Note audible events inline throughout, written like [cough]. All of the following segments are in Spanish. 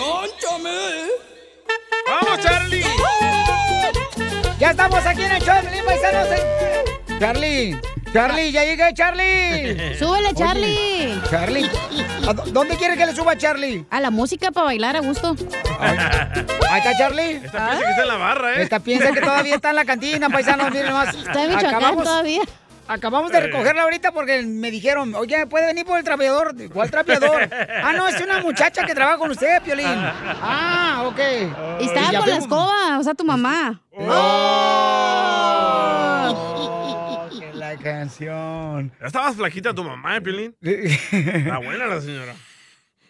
¡Cónchame! ¡Vamos, Charlie! Ya estamos aquí en el show de Paisanos. Charlie, Charlie, ya llegué, Charlie. [laughs] Súbele, Charlie. Oye, Charlie, ¿a dó- ¿dónde quieres que le suba, Charlie? A la música para bailar a gusto. Ahí está, Charlie. Esta piensa que está en la barra, ¿eh? Esta piensa que todavía está en la cantina, paisanos, miren más. Está en Michoacán todavía. Acabamos de recogerla ahorita porque me dijeron, oye, ¿puede venir por el trapeador? ¿Cuál trapeador? [laughs] ah, no, es una muchacha que trabaja con usted, Piolín. Ah, ok. Y estaba con la escoba, o sea, tu mamá. Oh, [laughs] que la canción. ¿Ya estabas flaquita tu mamá, eh, Pilín? Está [laughs] buena la señora.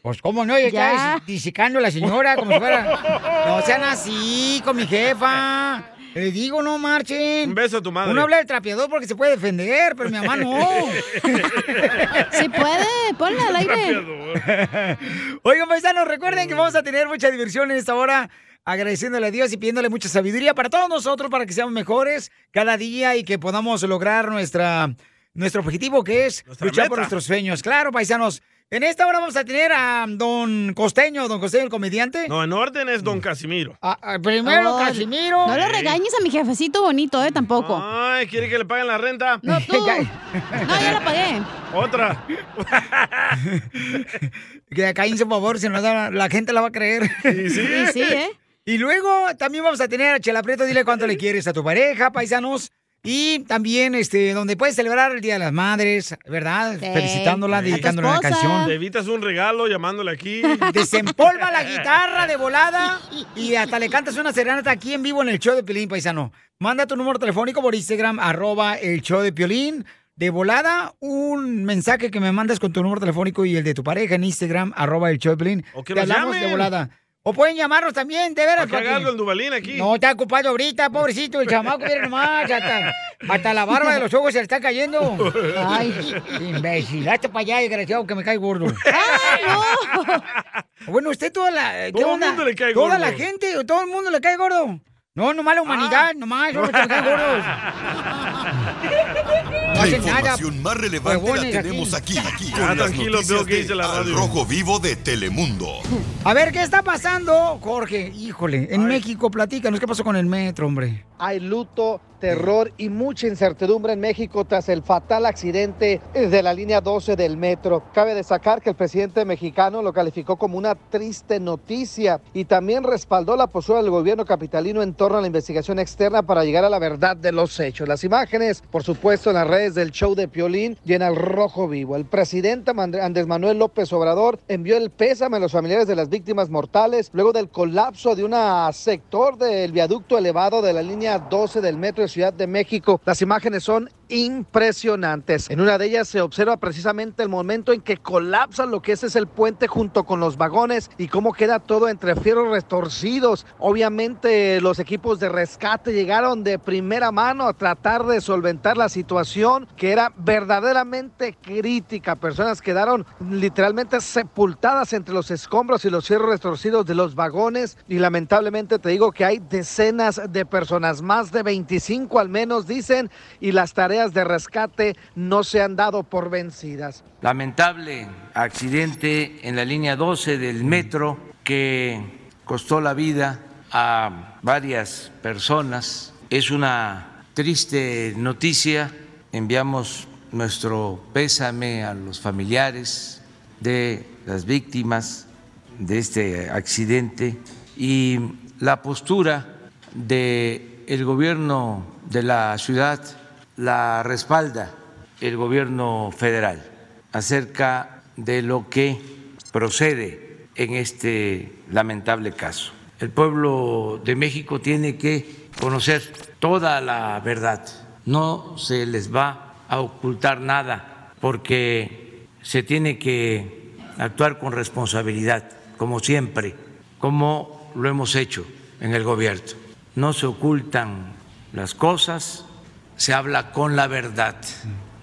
Pues cómo no, ya Ya. está disicando a la señora como si fuera. No sean así con mi jefa. Le digo, no marchen. Un beso a tu madre. Uno habla del trapeador porque se puede defender, pero mi mamá no. [laughs] Si puede, ponla al aire. [laughs] Oigan, paisanos, recuerden que vamos a tener mucha diversión en esta hora, agradeciéndole a Dios y pidiéndole mucha sabiduría para todos nosotros, para que seamos mejores cada día y que podamos lograr nuestra, nuestro objetivo, que es Nuestra luchar por nuestros sueños. Claro, paisanos. En esta hora vamos a tener a don Costeño, don Costeño, el comediante. No, en orden es Don Casimiro. A- a- primero, Oh, Casimiro. No lo regañes a mi jefecito bonito, ¿eh? Tampoco. Ay, ¿quiere que le paguen la renta? No, tú. [laughs] No, ya la pagué. Otra. [laughs] Que cállense, por favor, si no la, la gente la va a creer. Y sí. Y sí, ¿eh? Y luego también vamos a tener a Chela Prieto, dile cuánto le quieres a tu pareja, paisanos. Y también, este, donde puedes celebrar el Día de las Madres, ¿verdad? Sí. Felicitándola, dedicándole una canción. Te evitas un regalo llamándole aquí. [laughs] Desempolva la guitarra de volada y hasta le cantas una serenata aquí en vivo en el show de Piolín, paisano. Manda tu número telefónico por Instagram, arroba el show de Piolín. De volada, un mensaje que me mandas con tu número telefónico y el de tu pareja en Instagram, arroba el show de Piolín. O que Te nos hablamos llamen. de volada. O pueden llamarnos también, de veras. ¿Para el Dubalín aquí? No, está ocupado ahorita, pobrecito, el chamaco, mira nomás, hasta, hasta la barba de los ojos se le está cayendo. Ay, imbécil, hazte para allá, desgraciado, que me cae gordo. ¡Ay, no! Bueno, usted toda la... ¿qué Todo el onda? mundo le cae Toda gordo. la gente, todo el mundo le cae gordo. No, nomás la humanidad, nomás, son los que me caen gordos. [laughs] No La hacen nada. información más relevante la tenemos aquí, aquí, Ah, con las tranquilo, noticias veo que de dice la Al radio. Rojo Vivo de Telemundo. A ver, ¿qué está pasando, Jorge? Híjole, en México, platícanos, ¿qué pasó con el metro, hombre? Hay luto, terror y mucha incertidumbre en México tras el fatal accidente de la línea 12 del metro. Cabe destacar que el presidente mexicano lo calificó como una triste noticia y también respaldó la postura del gobierno capitalino en torno a la investigación externa para llegar a la verdad de los hechos. Las imágenes, por supuesto, en las redes del show de Piolín y en el Rojo Vivo. El presidente Andrés Manuel López Obrador envió el pésame a los familiares de las víctimas mortales luego del colapso de un sector del viaducto elevado de la línea 12 del metro de Ciudad de México. Las imágenes son impresionantes. En una de ellas se observa precisamente el momento en que colapsa lo que es el puente junto con los vagones y cómo queda todo entre fierros retorcidos. Obviamente los equipos de rescate llegaron de primera mano a tratar de solventar la situación que era verdaderamente crítica. Personas quedaron literalmente sepultadas entre los escombros y los fierros retorcidos de los vagones y lamentablemente te digo que hay decenas de personas, más de 25 al menos dicen, y las tareas de rescate no se han dado por vencidas. lamentable accidente en la línea 12 del metro que costó la vida a varias personas. Es una triste noticia. Enviamos nuestro pésame a los familiares de las víctimas de este accidente y la postura de el gobierno de la ciudad la respalda el gobierno federal acerca de lo que procede en este lamentable caso. El pueblo de México tiene que conocer toda la verdad. No se les va a ocultar nada porque se tiene que actuar con responsabilidad, como siempre, como lo hemos hecho en el gobierno. No se ocultan las cosas, se habla con la verdad,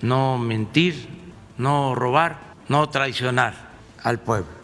no mentir, no robar, no traicionar al pueblo.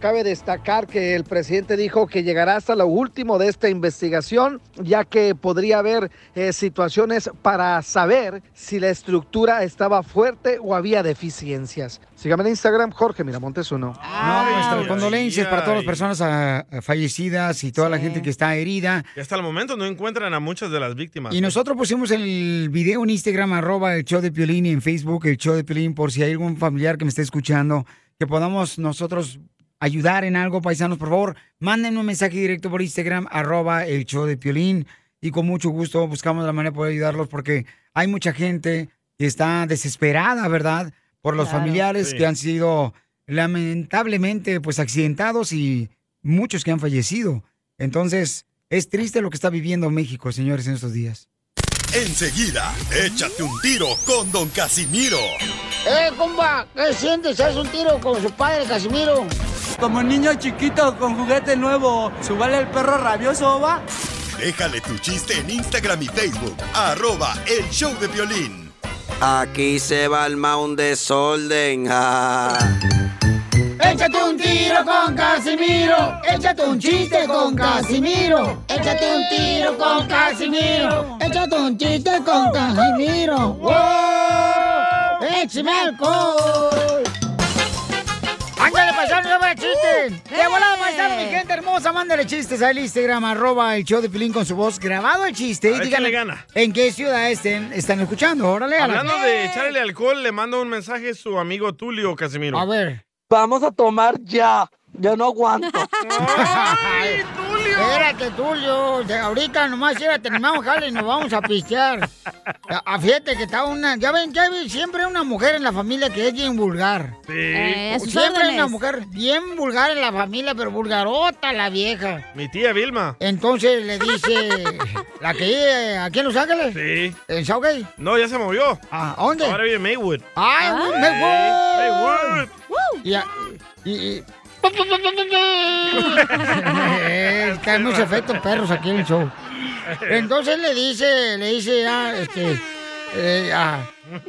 Cabe destacar que el presidente dijo que llegará hasta lo último de esta investigación, ya que podría haber eh, situaciones para saber si la estructura estaba fuerte o había deficiencias. Sígame en Instagram, Jorge Miramontes uno. No, nuestras condolencias para todas las personas ah, fallecidas y toda la gente que está herida. Y hasta el momento no encuentran a muchas de las víctimas. Y nosotros pusimos el video en Instagram, arroba el show de Piolín, y en Facebook el show de Piolín, por si hay algún familiar que me esté escuchando, que podamos nosotros ayudar en algo, paisanos, por favor, manden un mensaje directo por Instagram, arroba el show de Piolín, y con mucho gusto buscamos la manera de poder ayudarlos, porque hay mucha gente que está desesperada, ¿verdad?, por los Claro. familiares Sí. que han sido lamentablemente pues accidentados y muchos que han fallecido. Entonces, es triste lo que está viviendo México, señores, en estos días. Enseguida, échate un tiro con Don Casimiro. ¡Eh, compa! ¿Qué sientes? ¿Haz un tiro con su padre, Casimiro? Como niño chiquito con juguete nuevo, ¿subale el perro rabioso, va? Déjale tu chiste en Instagram y Facebook, arroba el show de violín. Aquí se va el un desorden. ah. Échate un tiro con Casimiro. Échate un chiste con Casimiro. Échate un tiro con Casimiro. Échate un chiste con Casimiro. ¡Wow! ¡Échame alcohol! ¡Ándale, paisano, va el chiste! ¡De volada, paisano, mi gente hermosa! Mándale chistes al Instagram, arroba el show de Pilín con su voz grabado el chiste. A y díganle le gana. en qué ciudad estén, están escuchando. Órale, a la- Hablando de echarle alcohol, le manda un mensaje su amigo Tulio Casimiro. A ver. Vamos a tomar ya. Ya no aguanto. [laughs] ¡Ay, Tulio! Espérate, Tulio. De ahorita nomás ya terminamos, jale, y nos vamos a pistear. A- a- Fíjate que está una... Ya ven que hay siempre una mujer en la familia que es bien vulgar. Sí. Eh, siempre hay una mujer bien vulgar en la familia, pero vulgarota la vieja. Mi tía Vilma. Entonces le dice... [laughs] ¿La que vive aquí en Los Ángeles? Sí. ¿En Southgate? No, ya se movió. ¿A dónde? Ahora vive en Maywood. ¡Ay, Ah. Maywood! Maywood. Y, a- y- y- Eh, que hay muchos efectos perros aquí en el show. Entonces le dice, le dice, ah, este, eh, ah. [laughs]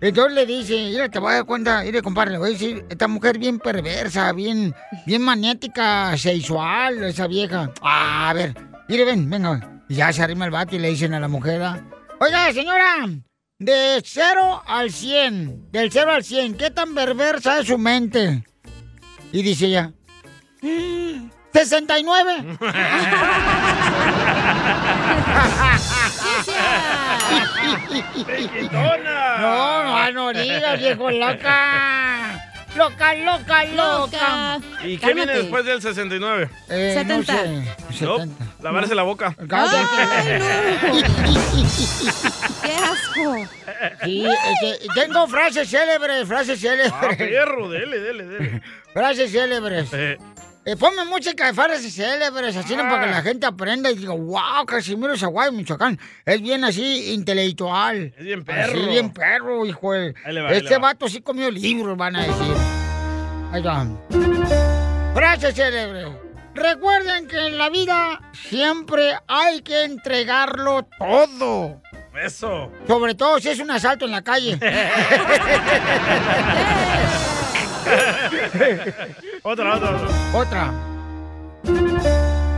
Entonces le dice, mira, te voy a dar cuenta, mire, compadre, le voy a decir, esta mujer bien perversa, bien, bien magnética, sexual, esa vieja. Ah, a ver, mire, ven, venga. Y ya se arrima el vato y le dicen a la mujer, ah, oiga, señora, de 0 al 100, del 0 al 100, ¿qué tan perversa es su mente? Y dice ella, "Mm, 69. [laughs] [laughs] [laughs] No, no, no digas, viejo loca. Loca, loca, loca. ¿Y qué viene después del 69? Eh, no sé, No, 70. lavarse la boca. [laughs] ¡Qué asco! Sí, este, tengo frases célebres, frases célebres. Ah, perro, dele, dele, dele. [laughs] Frases célebres. Eh, Eh, ponme música de frases célebres, así ¿no? para que la gente aprenda y diga, wow, Casimiro Zaguay, Michoacán. Es bien así, intelectual. Es bien perro. Así, bien perro, hijo. de- va, este vato sí comió libros, van a decir. Ahí va. Frase célebre. Recuerden que en la vida siempre hay que entregarlo todo. Eso. Sobre todo si es un asalto en la calle. [laughs] [laughs] otra, otra, otra. Otra.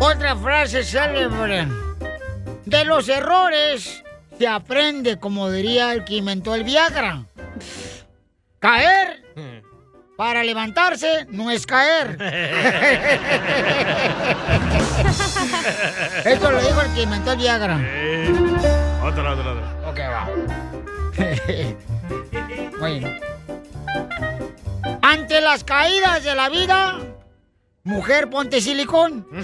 Otra frase célebre. De los errores se aprende, como diría el que inventó el Viagra. Caer para levantarse no es caer. [laughs] Esto lo dijo el que inventó el Viagra. Eh, otra, otra, otra. Ok, va. [laughs] bueno. Ante las caídas de la vida, mujer, ponte silicón. [laughs]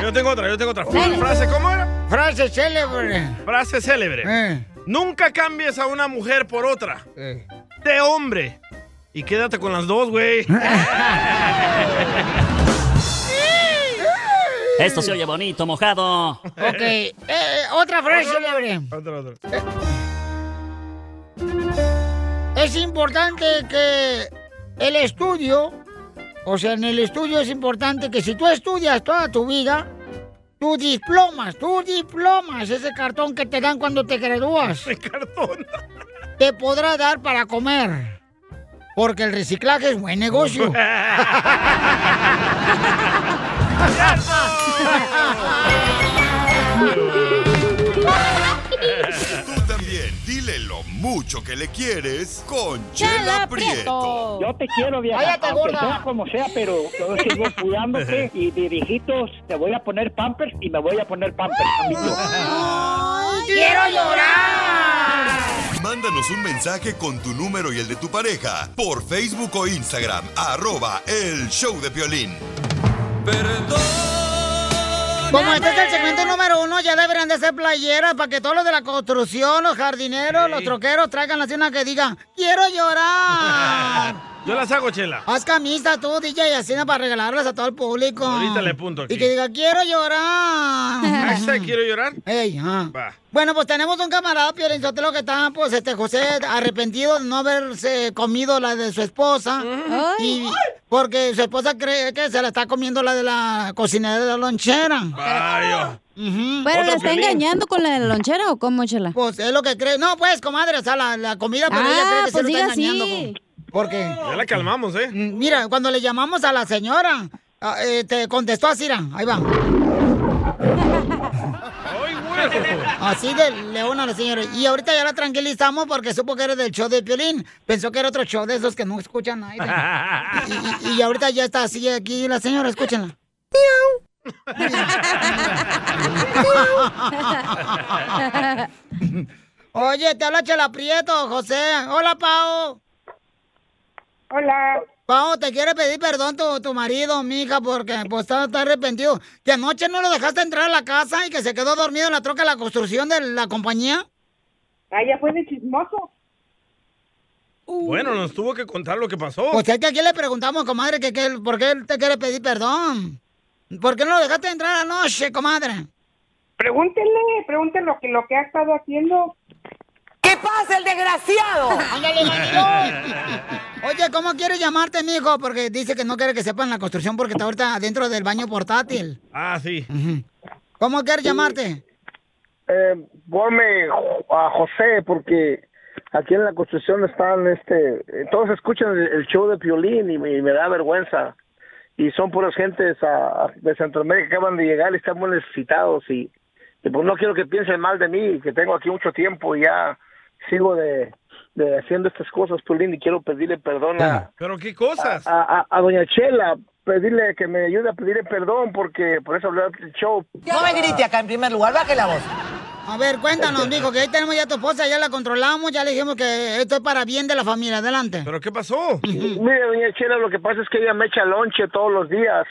Yo tengo otra, yo tengo otra. Frase, ¿cómo era? Frase célebre. Frase célebre. Eh. Nunca cambies a una mujer por otra. Eh. De hombre. Y quédate con las dos, güey. [laughs] Esto se oye bonito, mojado. Ok, eh, eh, otra frase célebre. Otra, otra. Es importante que el estudio, o sea, en el estudio es importante que si tú estudias toda tu vida, tus diplomas, tus diplomas, ese cartón que te dan cuando te gradúas. Ese cartón. Te podrá dar para comer. Porque el reciclaje es buen negocio. [laughs] Tú también, dile lo mucho que le quieres con Chela Prieto. Yo te quiero, vieja. Cállate, gorda. sea como sea, pero yo sigo cuidándote y de viejitos te voy a poner pampers y me voy a poner pampers. amiguito. ¡Quiero llorar! Mándanos un mensaje con tu número y el de tu pareja por Facebook o Instagram, arroba el show de violín. Como este es el segmento número uno, ya deberían de ser playeras para que todos los de la construcción, los jardineros, los troqueros traigan así una que diga, quiero llorar. [laughs] Yo las hago, Chela. Haz camisa tú, DJ, así para regalarlas a todo el público. Ahorita le apunto aquí. Y que diga, quiero llorar. Hashtag quiero llorar. Ey. Va. Bueno, pues tenemos un camarada, Piolín Sotelo, que está, pues, este, José, arrepentido de no haberse comido la de su esposa. Y porque su esposa cree que se la está comiendo la de la cocinera de la lonchera. Vaya. ¿Pero Otro le está engañando con la lonchera o cómo, chela? Pues es lo que cree. No, pues, comadre, o sea, la, la comida, pero ella cree Ah, que pues se lo está engañando. así. co- Porque, Ya la calmamos, ¿eh? mm, mira, cuando le llamamos a la señora, ah, eh, te contestó así, mira, ahí va. Así de leona la señora. Y ahorita ya la tranquilizamos porque supo que era del show de Piolín. Pensó que era otro show de esos que no escuchan nadie. [laughs] Y, y- y ahorita ya está así aquí la señora, escúchenla. Oye, te habla Chela Prieto, José. Hola, Pao. Hola. Pao, te quiere pedir perdón tu, tu marido, mija, porque pues está, está arrepentido. Que anoche no lo dejaste entrar a la casa y que se quedó dormido en la troca de la construcción de la compañía. Ah, ya fue de chismoso. Bueno, nos tuvo que contar lo que pasó. Pues es que aquí le preguntamos, comadre, que, que, por qué él te quiere pedir perdón. ¿Por qué no lo dejaste entrar anoche, comadre? Pregúntenle, pregúntenle lo que, lo que ha estado haciendo. ¿Qué pasa, el desgraciado? [laughs] Ándale, mandilón. Oye, ¿cómo quieres llamarte, mijo? Porque dice que no quiere que sepan la construcción porque está ahorita dentro del baño portátil. Ah, sí. ¿Cómo quieres llamarte? Eh, ponme a José porque aquí en la construcción están, este, todos escuchan el, show de Piolín y me, y me da vergüenza. Y son puras gentes ah, de Centroamérica que acaban de llegar y están muy necesitados y, y pues no quiero que piensen mal de mí, que tengo aquí mucho tiempo y ya sigo de, de haciendo estas cosas, Piolín, y quiero pedirle perdón a, ¿Pero qué cosas? a, a- a doña Chela, pedirle que me ayude a pedirle perdón porque por eso hablé del show. No me grite acá en primer lugar, baje la voz. A ver, cuéntanos, mijo, que ahí tenemos ya a tu esposa, ya la controlamos, ya le dijimos que esto es para bien de la familia. Adelante. ¿Pero qué pasó? [laughs] Mire, doña Chela, lo que pasa es que ella me echa lonche todos los días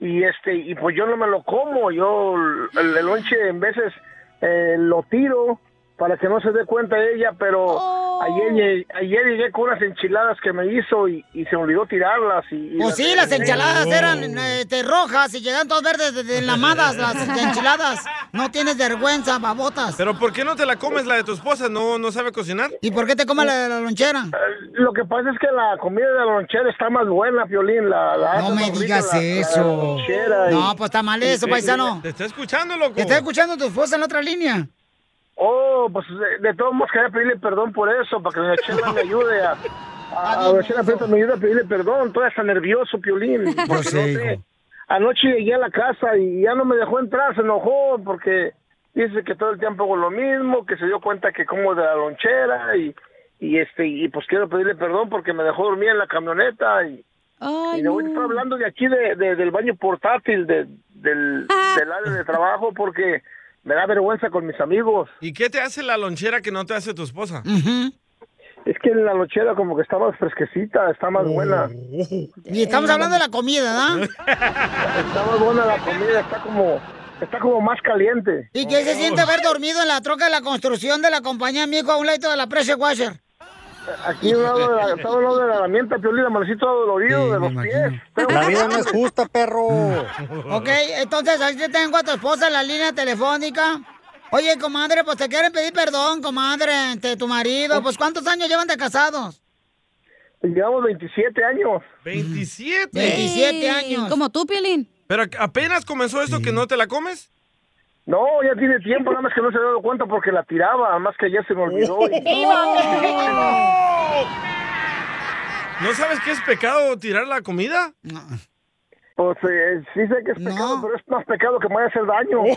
y este y pues yo no me lo como, yo el, el lonche en veces eh, lo tiro para que no se dé cuenta ella, pero ayer, lle- ayer llegué con unas enchiladas que me hizo y, y se olvidó tirarlas. Y, y Pues sí, las enchiladas eran este, rojas y llegan todas verdes de, de enlamadas, las enchiladas. No tienes vergüenza, babotas. ¿Pero por qué no te la comes la de tu esposa? ¿No, no sabe cocinar? ¿Y por qué te comes la de la lonchera? Lo que pasa es que la comida de la lonchera está más buena, Piolín. La, la No me rica digas la- la de la eso. y- No, pues está mal eso, y- paisano. Te está escuchando, loco. ¿Te está escuchando tu esposa en la otra línea? Oh, pues de, de todos modos quería pedirle perdón por eso, para que doña Chela me ayude a... A, a doña Chela Prieto me ayude a pedirle perdón, todavía está nervioso, Piolín. porque no sé. Anoche llegué a la casa y ya no me dejó entrar, se enojó porque dice que todo el tiempo hago lo mismo, que se dio cuenta que como de la lonchera y, y este y pues quiero pedirle perdón porque me dejó dormir en la camioneta y, y de hoy estoy hablando de aquí de, de- del baño portátil de, del, [laughs] del área de trabajo porque me da vergüenza con mis amigos. ¿Y qué te hace la lonchera que no te hace tu esposa? Es que la lonchera como que está más fresquecita, está más buena. Y estamos hablando de la comida, ¿verdad? Está más buena la comida, está como, está como más caliente. ¿Y qué se siente haber dormido en la troca de la construcción de la compañía, mijo, a un lado de la pressure washer? Aquí lado de la, está a un lado de la herramienta, Piolín, amanecito todo dolorido de los pies. La vida no es justa, perro. [laughs] Ok, entonces ahí te tengo a tu esposa en la línea telefónica. Oye, comadre, pues te quieren pedir perdón, comadre, de tu marido. Pues ¿cuántos años llevan de casados? Llevamos 27 años. 27. 27 años. Como tú, Piolín. ¿Pero apenas comenzó esto que no te la comes? No, ya tiene tiempo, nada más que no se ha dado cuenta porque la tiraba, nada más que ayer se me olvidó. y- [laughs] ¿No sabes qué es pecado tirar la comida? Pues eh, sí sé que es pecado, pero es más pecado que me vaya a hacer daño. [laughs]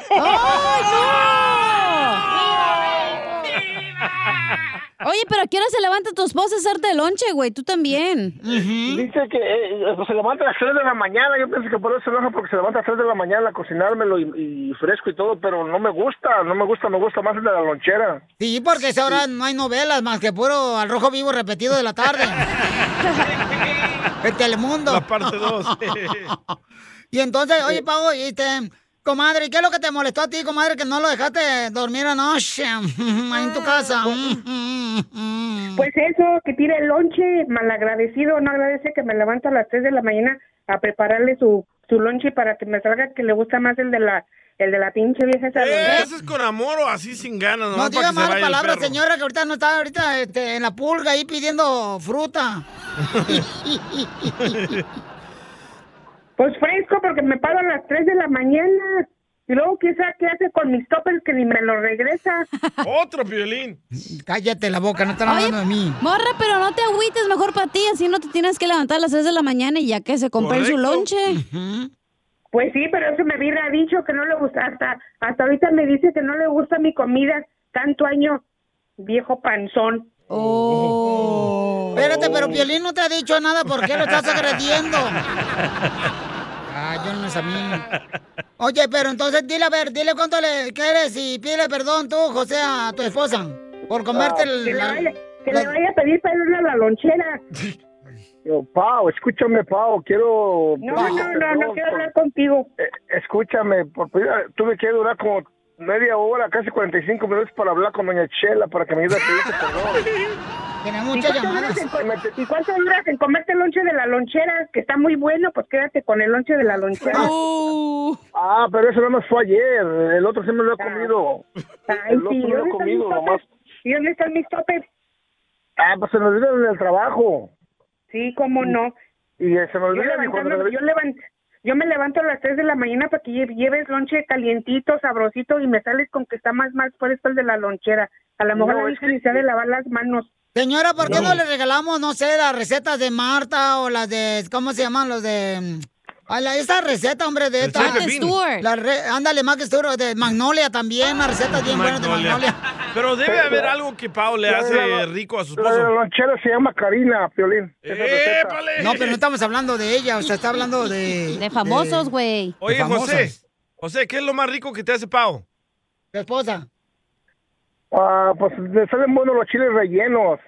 [laughs] Oye, pero ¿a qué hora se levanta tu esposa a hacerte el lonche, güey? Tú también. Dice que eh, pues, se levanta a las 3 de la mañana, yo pienso que por eso se enoja porque se levanta a las 3 de la mañana a cocinármelo y, y fresco y todo, pero no me gusta, no me gusta, me gusta más el de la lonchera. Sí, porque esa hora no hay novelas más que puro al rojo vivo repetido de la tarde. [laughs] El Telemundo. La parte 2. [laughs] Y entonces, oye, Pau, y este, comadre, ¿qué es lo que te molestó a ti, comadre, que no lo dejaste dormir anoche [laughs] ahí en tu casa? Pues eso, que tire el lonche, malagradecido, no agradece que me levanto a las 3 de la mañana a prepararle su, su lonche para que me salga que le gusta más el de la el de la pinche vieja esa. ¿Eso es con amor o así sin ganas? No nomás diga malas palabras, señora, que ahorita no está ahorita este, en la pulga ahí pidiendo fruta. [laughs] Pues fresco porque me pago a las 3 de la mañana. Y luego quizá qué hace con mis toppers que ni me lo regresa. [laughs] Otro violín. Cállate la boca, no están Oye, hablando de mí. Morra, pero no te agüites mejor para ti, así no te tienes que levantar a las 6 de la mañana y ya que se compre su lonche. Pues sí, pero eso me hubiera dicho que no le gusta. Hasta, hasta ahorita me dice que no le gusta mi comida. Tanto año, viejo panzón. Oh. Espérate, pero Piolín no te ha dicho nada, ¿por qué lo estás agrediendo? [laughs] Ah, yo no es a mí. Oye, pero entonces dile, a ver, dile cuánto le quieres y pídele perdón tú, José, a tu esposa, por comerte Ah, el... que, le la- vaya, que le vaya a pedir perdón a la lonchera. [laughs] Yo, Pau, escúchame, Pau, quiero... No, no, no, no quiero hablar contigo. Eh, escúchame, por, tuve que durar como media hora, casi 45 minutos para hablar con doña Chela para que me ayude a perdón. [laughs] Tiene ¿Y muchas cuánto llamadas. duras en co- ¿Y cuánto duras en comerte el lonche de la lonchera? Que está muy bueno, pues quédate con el lonche de la lonchera. Ah, pero eso nada más fue ayer, el otro sí me lo he comido. Ay, el otro sí, me lo he ¿dónde están mis comido nomás. ¿Y dónde están mis toppers? Ah, pues se me olvidó en el trabajo. Sí, cómo no. Y se me Yo, me- yo, levan- yo me levanto a las 3 de la mañana para que lle- lleves lonche calientito, sabrosito, y me sales con que está más más fresco el de la lonchera. A lo mejor No, la se ha de lavar las manos. Señora, ¿por qué no. No. le regalamos, no sé, las recetas de Marta o las de, ¿cómo se llaman? Los de... ah, la- esta receta, hombre, de esta... Pepín. Stewart. La re- ándale, Mac Stewart, de Magnolia también, unas recetas bien buenas de Magnolia. [laughs] Pero debe haber algo que Pau le hace la- rico a su de la esposo. lonchera se llama Karina, Piolín. Receta. No, pero no estamos hablando de ella, o sea, está hablando de... De famosos, güey. Oye. José, José, ¿qué es lo más rico que te hace Pau? Tu esposa. Ah, pues le salen buenos los chiles rellenos.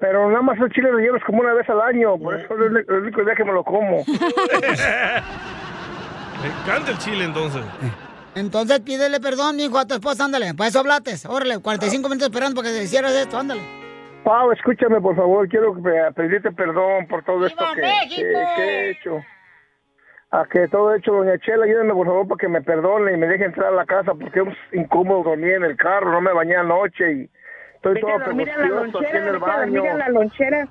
Pero nada más los chiles rellenos como una vez al año. Por eso es el el único día que me lo como. [laughs] Me encanta el chile entonces. Entonces pídele perdón, mijo, a tu esposa, ándale. Para eso hablates. Órale, 45 minutos esperando para que hicieras esto, ándale. Pau, escúchame, por favor. Quiero pe- pedirte perdón por todo esto que, que- que he hecho. A que todo he hecho, doña Chela, ayúdame por favor para que me perdone y me deje entrar a la casa porque es incómodo dormir en el carro, no me bañé anoche y estoy Vete todo a dormir a la lonchera, en el baño. la lonchera.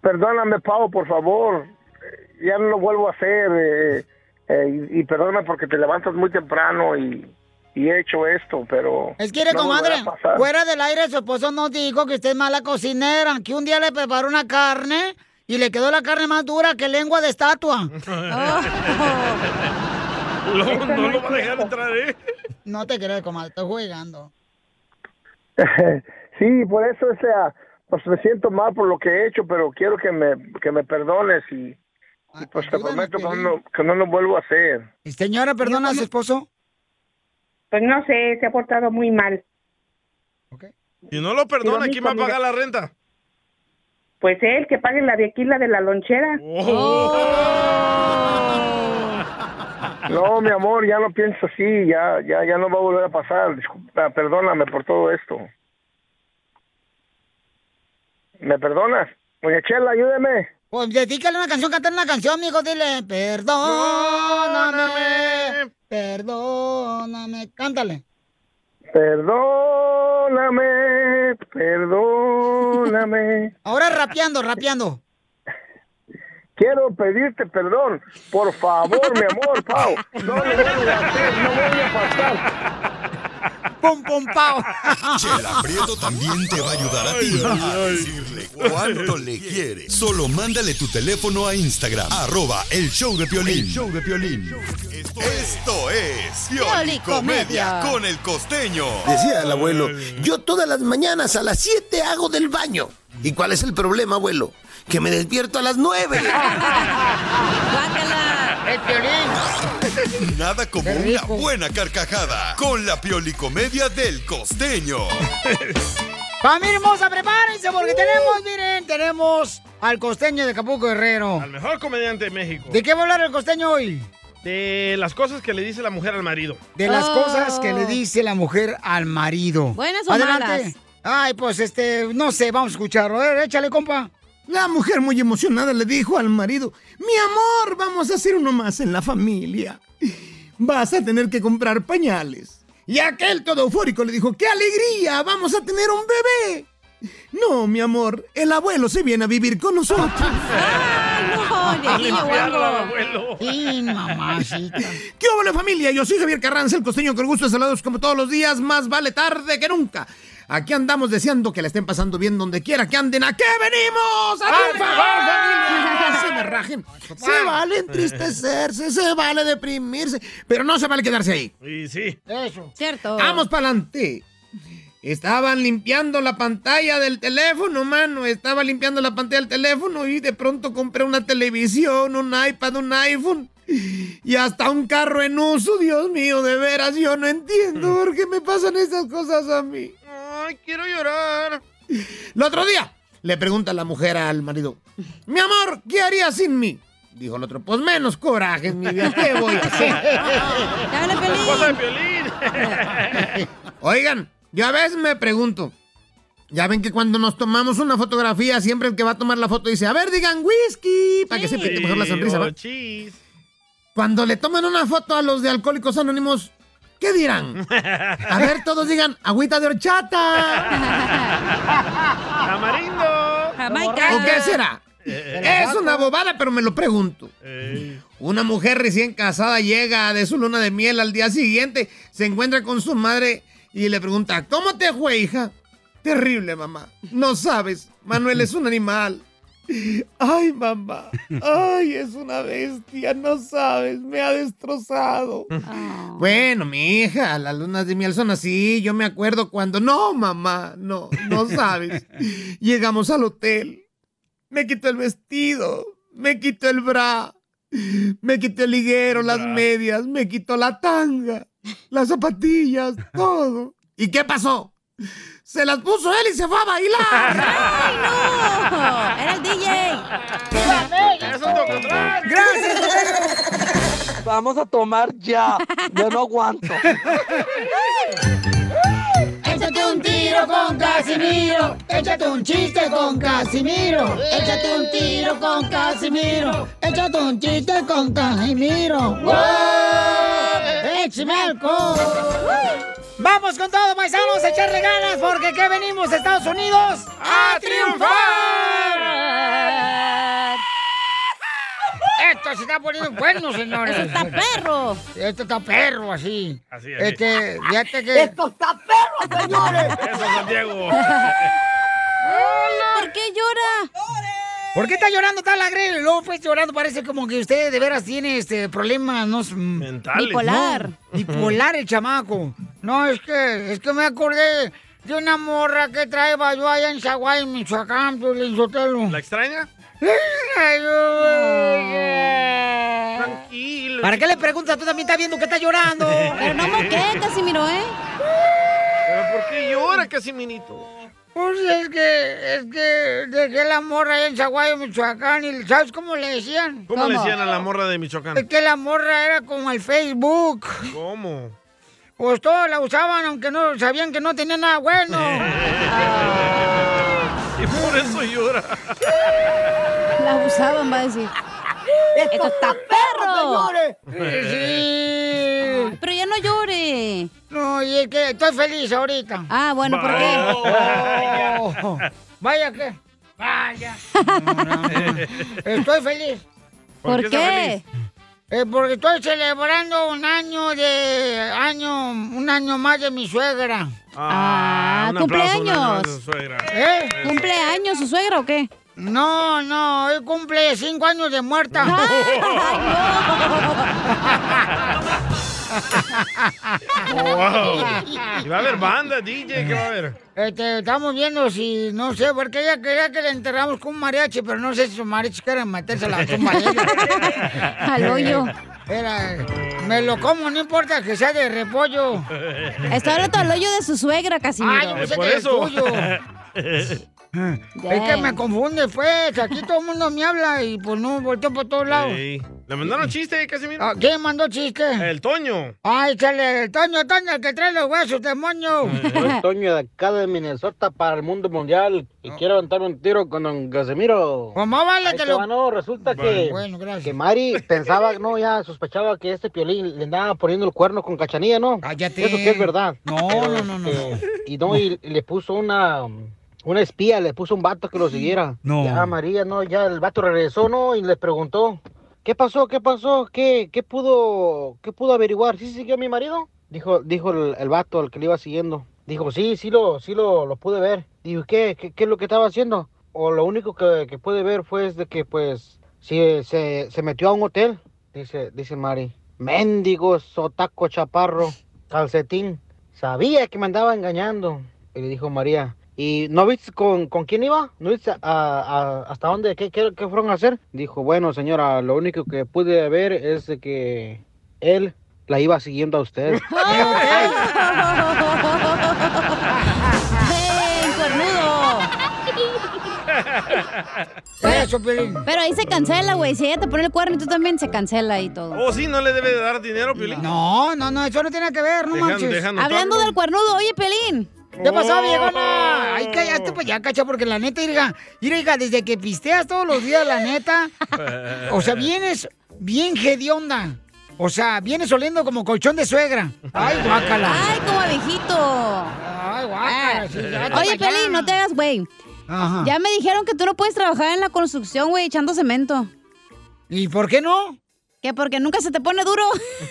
Perdóname, Pau, por favor. Eh, Ya no lo vuelvo a hacer. eh, eh, y, y perdóname porque te levantas muy temprano y, y he hecho esto, pero... Es que, no comadre, fuera del aire su esposo nos dijo que usted es mala cocinera, que un día le preparó una carne y le quedó la carne más dura que lengua de estatua. [laughs] No, no lo va a dejar entrar, ¿eh? No te crees, comadre, estoy jugando. [laughs] sí, por eso, o sea, pues me siento mal por lo que he hecho, pero quiero que me, que me perdones y, y pues te prometo que no, que no lo vuelvo a hacer. Señora, ¿perdona a su esposo? Pues no sé, se ha portado muy mal. Si no lo perdona, ¿quién va a pagar la renta? Pues él, que pague la de aquí, la de la lonchera. No, mi amor, ya no pienso así, ya, ya, ya no va a volver a pasar. Disculpa, perdóname por todo esto. ¿Me perdonas? Doña Chela, ayúdeme. Pues dedícale una canción, cantar una canción, mijo, dile, perdóname, perdóname, cántale. Perdóname, perdóname. [laughs] Ahora rapeando, rapeando. Quiero pedirte perdón. Por favor, mi amor, Pau. No lo voy a hacer, no voy a pasar. ¡Pum, pum, pau! Chela Prieto también te va a ayudar a ti a decirle cuánto le quieres. Solo mándale tu teléfono a Instagram, arroba el show de Piolín. El show de Piolín. Esto es Piolicomedia con el costeño. Decía el abuelo, yo todas las mañanas a las 7 hago del baño. ¿Y cuál es el problema, abuelo? Que me despierto a las 9. ¡El Piolín! Nada como una buena carcajada con la Piolicomedia del costeño. Familia hermosa, prepárense porque tenemos, miren, tenemos al costeño de Acapulco Guerrero. Al mejor comediante de México. ¿De qué va a hablar el costeño hoy? De las cosas que le dice la mujer al marido. De las cosas que le dice la mujer al marido. ¿Buenas o Adelante. malas? Ay, pues este, no sé, vamos a escucharlo. A ver, échale, compa. La mujer muy emocionada le dijo al marido, mi amor, vamos a hacer uno más en la familia. Vas a tener que comprar pañales. Y aquel todo eufórico le dijo, ¡qué alegría! Vamos a tener un bebé. No, mi amor, el abuelo se viene a vivir con nosotros. [laughs] no, limpiarlo al abuelo. Sí, mamacita. [laughs] ¿Qué hola familia? Yo soy Javier Carranza, el costeño con gusto de salados como todos los días, más vale tarde que nunca. Aquí andamos deseando que la estén pasando bien donde quiera que anden. ¿A qué venimos? ¡A ¡A triunfar! No [laughs] se me rajen. Se vale entristecerse, se vale deprimirse, pero no se vale quedarse ahí. Y sí. Eso. Cierto. Vamos para adelante. Estaban limpiando la pantalla del teléfono, mano. Estaba limpiando la pantalla del teléfono y de pronto compré una televisión, un iPad, un iPhone. Y hasta un carro en uso, Dios mío, de veras, yo no entiendo por qué me pasan esas cosas a mí. Ay, quiero llorar. El otro día le pregunta la mujer al marido, mi amor, ¿qué harías sin mí? Dijo el otro, pues menos coraje, mi vida, ¿qué voy a hacer? [laughs] De Piolín. [laughs] Oigan, yo a veces me pregunto, ya ven que cuando nos tomamos una fotografía, siempre el que va a tomar la foto dice, a ver, digan whisky, para que se pinte mejor la sonrisa, ¿va? Oh. Cuando le toman una foto a los de Alcohólicos Anónimos, ¿qué dirán? [laughs] A ver, todos digan, agüita de horchata. [laughs] Tamarindo. ¿O qué será? Es una bobada, pero me lo pregunto. Una mujer recién casada llega de su luna de miel al día siguiente, se encuentra con su madre y le pregunta, ¿cómo te fue, hija? Terrible, mamá. No sabes, Manuel es un animal. Ay, mamá. Ay, es una bestia, no sabes, me ha destrozado. Bueno, mi hija, las lunas de miel son así. Yo me acuerdo cuando. No, mamá, no, no sabes. Llegamos al hotel. Me quitó el vestido, me quitó el bra, me quitó el liguero, las medias, me quitó la tanga, las zapatillas, todo. ¿Y qué pasó? Se las puso él y se fue a bailar. ¡Ay, no! Era el DJ. ¡Es un! ¡Gracias! Vamos a tomar ya. Yo no aguanto. [laughs] Échate un tiro con Casimiro. Échate un chiste con Casimiro. Échate un tiro con Casimiro. Échate un chiste con Casimiro. ¡Wow! Vamos con todo, paisanos, a echarle ganas porque ¿qué venimos, Estados Unidos? ¡A triunfar! Esto se está poniendo bueno, señores. Eso está perro. Esto está perro, así. Así, así. Este, fíjate que... ¡Esto está perro, señores! [laughs] Eso, Santiago. ¿Por qué llora? ¿Por qué está llorando tan alegre? Luego pues llorando parece como que usted de veras tiene este problemas no, Mentales. Bipolar. No, bipolar el chamaco. No, es que, es que me acordé de una morra que traía yo allá en Zaguay, Michoacán, Piolín Sotelo. ¿La extraña? Tranquilo. ¿Para qué le preguntas? Tú también estás viendo que está llorando. Pero no moqué, Casimiro, ¿eh? ¿Pero por qué llora, Casiminito? Pues es que, es que dejé la morra allá en Zaguayo, Michoacán, y ¿sabes cómo le decían? ¿Cómo, le decían a la morra de Michoacán? Es que la morra era como el Facebook. ¿Cómo? Pues todos la usaban, aunque no sabían que no tenía nada bueno. [laughs] [laughs] Y por eso llora. La usaban, va a decir. ¡Esto está perro! Sí. Pero ya no llore. No, y es que estoy feliz ahorita. Ah, bueno, ¿por qué? Oh, [laughs] vaya que. Vaya. [laughs] Estoy feliz. ¿Por ¿Por qué está qué? Eh, porque estoy celebrando un año de año, un año más de mi suegra. Ah, aplauso, un cumpleaños. su suegra. ¿Eh? ¿Cumpleaños su suegra o qué? No, no, él cumple cinco años de muerta. [laughs] [laughs] [laughs] Wow. Y va a haber banda, DJ, ¿qué va a haber? Este, estamos viendo si, no sé, porque ella quería que le enterramos con un mariachi, pero no sé si sus mariachis quieren meterse a la tumba de ella. [laughs] Al hoyo. Era, me lo como, no importa que sea de repollo. Está hablando al hoyo de su suegra, Casimiro. Ah, yo pensé que era tuyo. [laughs] Es que me confunde, pues. Aquí todo el mundo me habla y pues no volteo por todos lados. ¿Le mandaron chiste, Casimiro? Ah, ¿Quién mandó chiste? El Toño. Ay, échale, el Toño, Toño, el que trae los huesos, demonio. Soy Toño de acá de Minnesota para el mundo mundial y quiero aventarme un tiro con don Casemiro. ¿Cómo vale Ahí que te lo- no, resulta Bueno, que, bueno, gracias. que Mari pensaba, no, ya sospechaba que este piolín le andaba poniendo el cuerno con cachanilla, ¿no? Cállate. Eso sí es verdad. No, Pero, no, no, no. este, Y no, y, y le puso una, una espía, le puso un vato que lo siguiera. No. Ya, María, no, ya el vato regresó, ¿no? Y le preguntó, ¿qué pasó? ¿Qué pasó? ¿Qué, qué pudo, qué pudo averiguar? ¿Sí siguió a mi marido? Dijo, dijo el, el vato, al que le iba siguiendo. Dijo, sí, sí lo, sí lo, lo pude ver. Dijo, ¿qué, qué, qué es lo que estaba haciendo? O lo único que, que pude ver fue es de que, pues, sí, se, se metió a un hotel, dice, dice Mari. Mendigo, sotaco, chaparro, calcetín. Sabía que me andaba engañando. Y le dijo María, ¿y no viste con, con quién iba? ¿No viste a- a- hasta dónde? ¿Qué, qué, qué fueron a hacer? Dijo, bueno, señora, lo único que pude ver es de que él la iba siguiendo a usted. [laughs] ¡Ven, cuernudo! Eso, Pelín. Pero ahí se cancela, güey. Si ella te pone el cuerno y tú también, se cancela y todo. Oh, sí, no le debe de dar dinero, Piolín. No, no, no, eso no tiene que ver, no Dejan- manches. Hablando del cuernudo, oye, Pelín. ¿Qué pasó, Oh. viejona? Ay, cállate, pues ya, cacha, porque la neta, mira, hija, desde que pisteas todos los días, la neta, o sea, vienes bien hedionda. O sea, vienes oliendo como colchón de suegra. Ay, guácala. Ay, como a viejito. Ay, guácala. sí, ya, Oye. Pelín, no te hagas, güey. Ajá. Ya me dijeron que tú no puedes trabajar en la construcción, güey, echando cemento. ¿Y por qué no? Que porque nunca se te pone duro. [laughs] [laughs]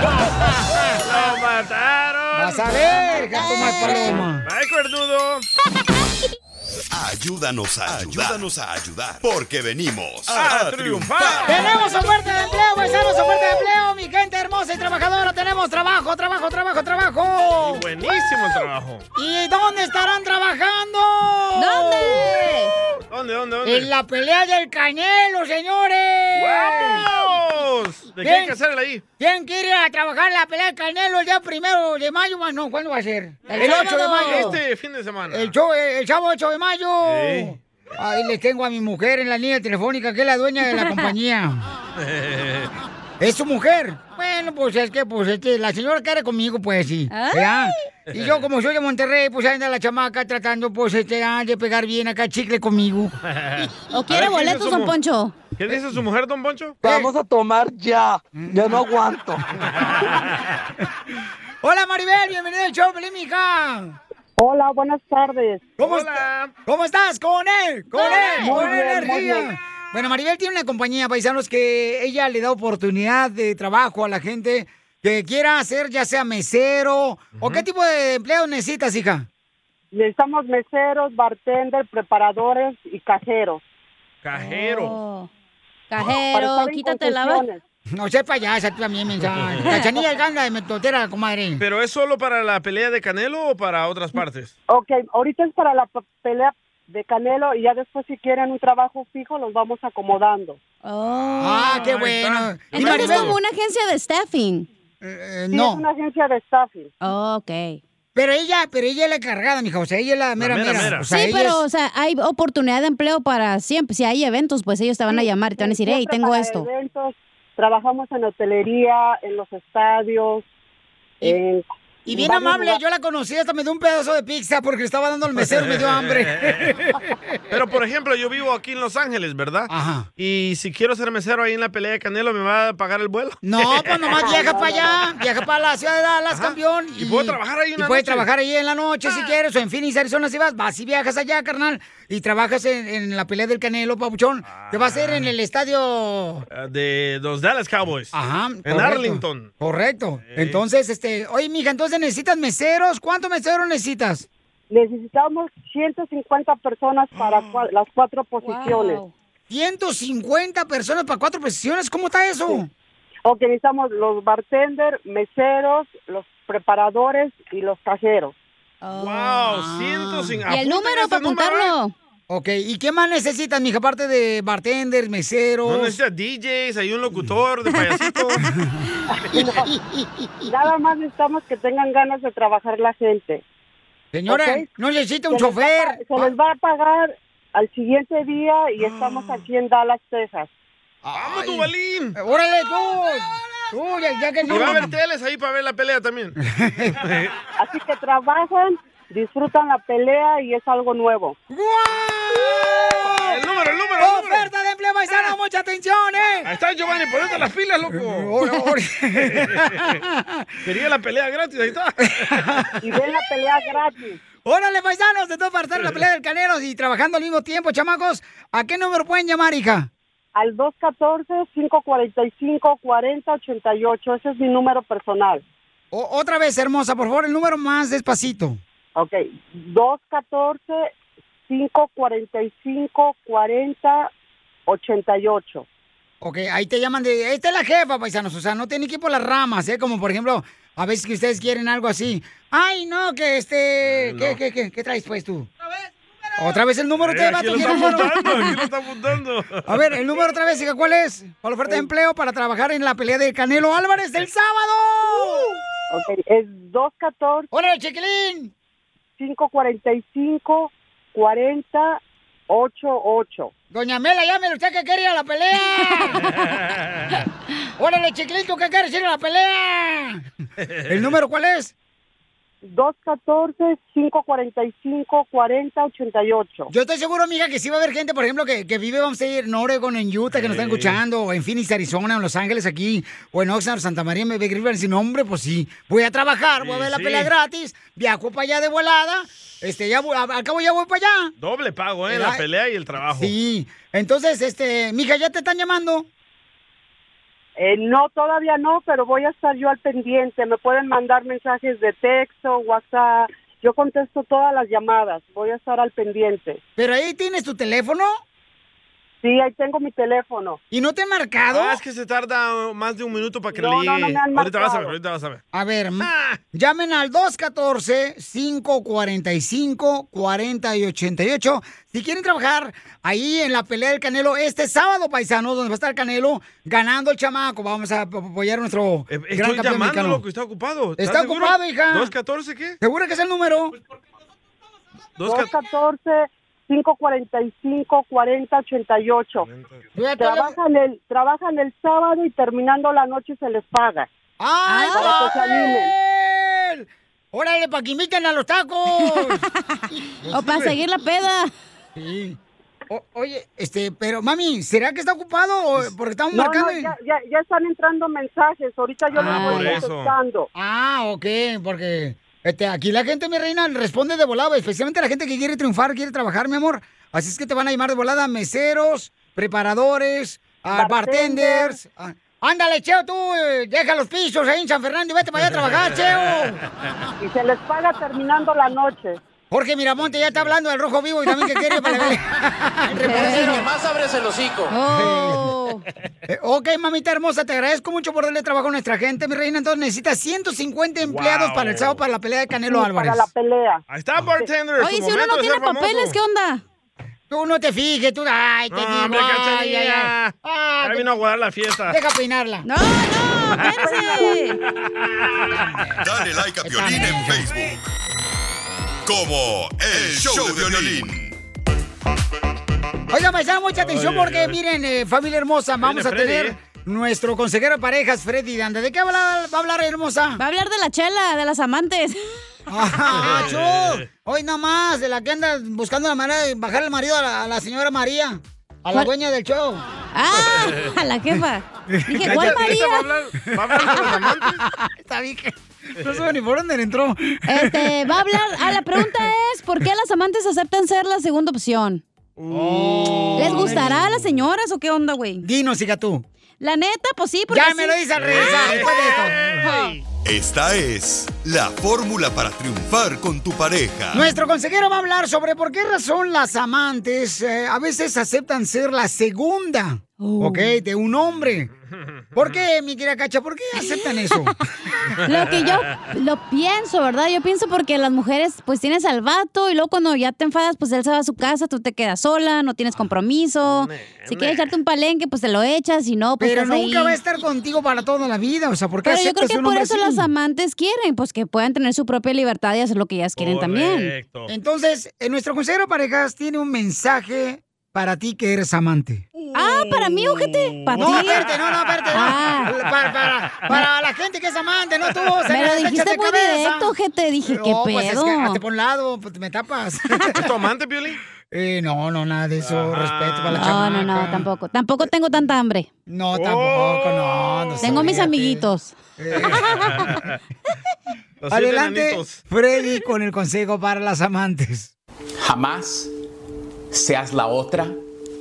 ¡Lo mataron! Vas a ver, gato más paloma. ¡Ay, cuernudo! Ayúdanos a ayudar. Ayúdanos a ayudar. Porque venimos A a, triunfar. triunfar. Tenemos oferta de empleo, paisanos, oferta de empleo, mi gente hermosa y trabajadora. Tenemos trabajo, trabajo, trabajo, trabajo. Buenísimo el trabajo. ¿Y dónde estarán trabajando? ¿Dónde? ¿Dónde, dónde, dónde? En la pelea del Canelo, señores. ¡Vamos! ¿De qué hay que hacerle ahí? ¿Quién quiere ir a trabajar la pelea del Canelo el día primero de mayo? No, ¿cuándo va a ser? El 8 de mayo. Este fin de semana. El, show, el sábado 8 de mayo. Sí. Ahí les tengo a mi mujer en la línea telefónica, que es la dueña de la compañía. [laughs] ¿Es su mujer? Bueno, pues es que, pues, este, la señora quiere conmigo, pues sí. ¿verdad? Y yo, como soy de Monterrey, pues anda la chamaca tratando, pues, este, ah, de pegar bien acá chicle conmigo. ¿O quiere A ver, ¿qué dice boletos, don Poncho? ¿Qué dice su mujer, don Poncho? Vamos a tomar ya. Ya no aguanto. [laughs] Hola, Maribel, bienvenida al show, Pelín, mija. Hola, buenas tardes. ¿Cómo, está- ¿Cómo estás? ¡Con él! ¡Con él! Muy ¡Con bien, muy energía! bien. Bueno, Maribel tiene una compañía, paisanos, que ella le da oportunidad de trabajo a la gente que quiera hacer, ya sea mesero, o qué tipo de empleo necesitas, hija. Necesitamos meseros, bartender, preparadores y cajeros. Cajero. Oh. Cajero, quítate la concesiones. No sé payasa, tú también, mensaje. Cachanilla ganda de metotera, comadre. ¿Pero es solo para la pelea de Canelo o para otras partes? Ok, ahorita es para la pelea de Canelo y ya después si quieren un trabajo fijo los vamos acomodando. Ah, qué bueno. Entonces es como una agencia de staffing. eh, Sí, no, es una agencia de staffing. Oh, ok. Pero ella, pero ella es la encargada, mija, o sea, ella es la mera mera, mera. mera. O sea, sí, pero, es- o sea, hay oportunidad de empleo para siempre. Si hay eventos, pues ellos te van a llamar y te van a decir, hey, tengo esto. eventos, trabajamos en hotelería, en los estadios, en Y bien amable, yo la conocí, hasta me dio un pedazo de pizza porque le estaba dando al mesero, me dio hambre. [laughs] Pero, por ejemplo, yo vivo aquí en Los Ángeles, ¿verdad? Ajá. Y si quiero ser mesero ahí en la pelea de Canelo, ¿me va a pagar el vuelo? No, pues nomás viaja para allá, [laughs] viaja para la ciudad de Dallas, campeón. Y puedo trabajar ahí Y puedes noche. Ah. trabajar ahí en la noche si quieres, o en Phoenix, Arizona, si vas, vas y viajas allá, carnal, y trabajas en, en la pelea del Canelo, papuchón. Te va a hacer en el estadio... Ah, De los Dallas Cowboys. Ajá. En correcto. Arlington. Correcto. Entonces, este, oye, mija, entonces necesitas meseros. ¿Cuántos meseros necesitas? Necesitamos 150 personas para cua- las cuatro posiciones. 150 personas para cuatro posiciones, ¿cómo está eso? Ok, necesitamos los bartenders, meseros, los preparadores y los cajeros. Wow, 150. ¿Y el número para apuntarlo? Ok, ¿y qué más necesitas, mija, aparte de bartenders, meseros? No necesitas DJs, hay un locutor de payasito. [laughs] Nada más necesitamos que tengan ganas de trabajar la gente. Señora, no necesita un Se les va a chofer. Se les va a pagar al siguiente día y estamos aquí en Dallas, Texas. ¡Vamos, Dubalín! ¡Órale, tú! Tú, ya, ya que Y va a haber teles ahí para ver la pelea también. Así que trabajan, disfrutan la pelea y es algo nuevo. El número, el número, el ¡Oferta de empleo paisano! ¡Mucha atención, eh! Ahí está Giovanni, ponete las pilas, loco. [laughs] Quería la pelea gratis, ahí está. Y ven la pelea gratis. ¡Órale, paisanos! De todo para estar en la pelea del Canelo y trabajando al mismo tiempo, chamacos. ¿A qué número pueden llamar, hija? Al 214-545-4088. Ese es mi número personal. O- otra vez, hermosa, por favor, el número más despacito. Ok, 214-545-4088. Ok, ahí te llaman de... Esta es la jefa, paisanos. O sea, no tiene que ir por las ramas, ¿eh? Como, por ejemplo, a veces que ustedes quieren algo así. Ay, no, que este... ¿Qué, qué, qué, qué traes, pues, tú? ¿Otra vez el número? Eh, te va [laughs] aquí lo está apuntando, aquí [laughs] lo está apuntando. A ver, el número otra vez, ¿cuál es? Para la oferta de empleo para trabajar en la pelea de Canelo Álvarez del sábado. Ok, es 214... ¡Órale, chiquilín! 545-4088. Doña Mela, llámele usted que quiere ir a la pelea. [laughs] Órale, chiquilito, ¿qué quieres ir a la pelea? ¿El número cuál es? 214-545-4088. Yo estoy seguro, amiga, que sí va a haber gente, por ejemplo, que, que vive, vamos a ir en Oregon, en Utah, que nos están escuchando, o en Phoenix, Arizona, en Los Ángeles, aquí, o en Oxnard, Santa María, en Beverly Hills. Sin nombre, pues sí, voy a trabajar, voy a ver la pelea gratis, viajo para allá de volada, este, ya voy- al cabo ya voy para allá. Doble pago, ¿eh? ¿Verdad? La pelea y el trabajo. Sí, entonces, este, mija, ¿ya te están llamando? Eh, no, todavía no, pero voy a estar yo al pendiente. Me pueden mandar mensajes de texto, WhatsApp. Yo contesto todas las llamadas. Voy a estar al pendiente. ¿Pero ahí tienes tu teléfono? Sí, ahí tengo mi teléfono. ¿Y no te he marcado? Ah, es que se tarda más de un minuto para que No, le no, llegue. no me han ahorita vas a ver, ahorita vas a ver. A ver, m- llamen al 214-545-4088. Si quieren trabajar ahí en la pelea del Canelo este sábado, paisano, donde va a estar Canelo ganando el chamaco. Vamos a ap- apoyar a nuestro gran Estoy campeón llamando, loco, está ocupado. ¿Estás Está seguro? ocupado, hija. ¿214 qué? ¿Segura que es el número? 214-545-4088. Trabajan el, trabajan el sábado y terminando la noche se les paga. ¡Ay, Para que se animen. ¡Órale, para que inviten a los tacos! [laughs] O para seguir la peda. Sí. O- oye, este, pero mami, ¿será que está ocupado o porque estamos No, marcando? no, ya, ya, ya están entrando mensajes. Ahorita yo Ah, por voy contestando. Ah, ok, porque este, aquí la gente, mi reina, responde de volada, especialmente la gente que quiere triunfar, quiere trabajar, mi amor. Así es que te van a llamar de volada meseros, preparadores, ah, bartenders. Ah, ándale, Cheo, tú, eh, deja los pisos ahí en San Fernando y vete para allá a trabajar, [laughs] Cheo. Y se les paga terminando la noche. Jorge Miramonte ya está hablando del rojo vivo y también que quiere para [laughs] el reportero. más abres el hocico. Eh, ok, mamita hermosa, te agradezco mucho por darle trabajo a nuestra gente, mi reina. Entonces necesitas 150 empleados para el sábado para la pelea de Canelo Sí, Álvarez. para la pelea. Ahí está, bartender. Oye, si uno no tiene papeles, ¿qué onda? Tú no te fijes, tú, ay, te No, digo, hombre, ay, ay, ay. Ah, Ya vino a guardar la fiesta. Deja peinarla. No, no, espérese. [laughs] Dale like a Piolín en Facebook. Como El Show de Violín. Oiga, paisano, mucha atención porque miren, eh, familia hermosa, vamos a Freddy, tener ¿eh? nuestro consejero de parejas, Freddy Danda. ¿De qué va a hablar, va a hablar, hermosa? Va a hablar de la chela, de las amantes. ¡Ah, [laughs] Chu! Hoy nada más, de la que anda buscando la manera de bajar el marido a la, a la señora María, a la ¿Cuál? dueña del show. ¡Ah! A la jefa. [laughs] Dije, ¿cuál María? ¿Va a hablar, va a hablar de los amantes? [laughs] Está bien que no sé ni por dónde entró. Este, va a hablar. Ah, la pregunta es: ¿por qué las amantes aceptan ser la segunda opción? ¿Les gustará a las señoras o qué onda, güey? Dinos, hija tú. La neta, pues sí, porque. Ya me sí. lo dice al regresar, después de esto. Esta es la fórmula para triunfar con tu pareja. Nuestro consejero va a hablar sobre por qué razón las amantes eh, a veces aceptan ser la segunda, ¿ok? De un hombre. ¿Por qué, mi querida Cacha? ¿Por qué aceptan eso? [laughs] Lo que yo lo pienso, ¿verdad? Yo pienso porque las mujeres, pues tienes al vato y luego cuando ya te enfadas, pues él se va a su casa, tú te quedas sola, no tienes compromiso. Si quieres echarte un palenque, pues te lo echas, si no, pues Pero estás nunca ahí. va a estar contigo para toda la vida. O sea, ¿por qué Pero yo creo que por eso así? las amantes quieren, pues que puedan tener su propia libertad y hacer lo que ellas quieren también. Entonces, eh, nuestro consejero de parejas tiene un mensaje para ti que eres amante. Ah, para mí, ojete. Para No, ti. espérate, no, no, espérate. no. Ah. Para, para- para la gente que es amante, no tú. o sea, Me lo dijiste muy cabeza. directo, ojete. Dije, ¿qué No, pues es pedo? que hazte por un lado, pues me tapas. ¿Es tu amante, Piolín? [laughs] Eh, no, no, nada de eso. Respeto para la No, chamaca. no, no, tampoco. Tampoco tengo tanta hambre. No, tampoco, no. no Tengo mis amiguitos. [laughs] Siete Adelante, enanitos. Freddy, con el consejo para las amantes. Jamás seas la otra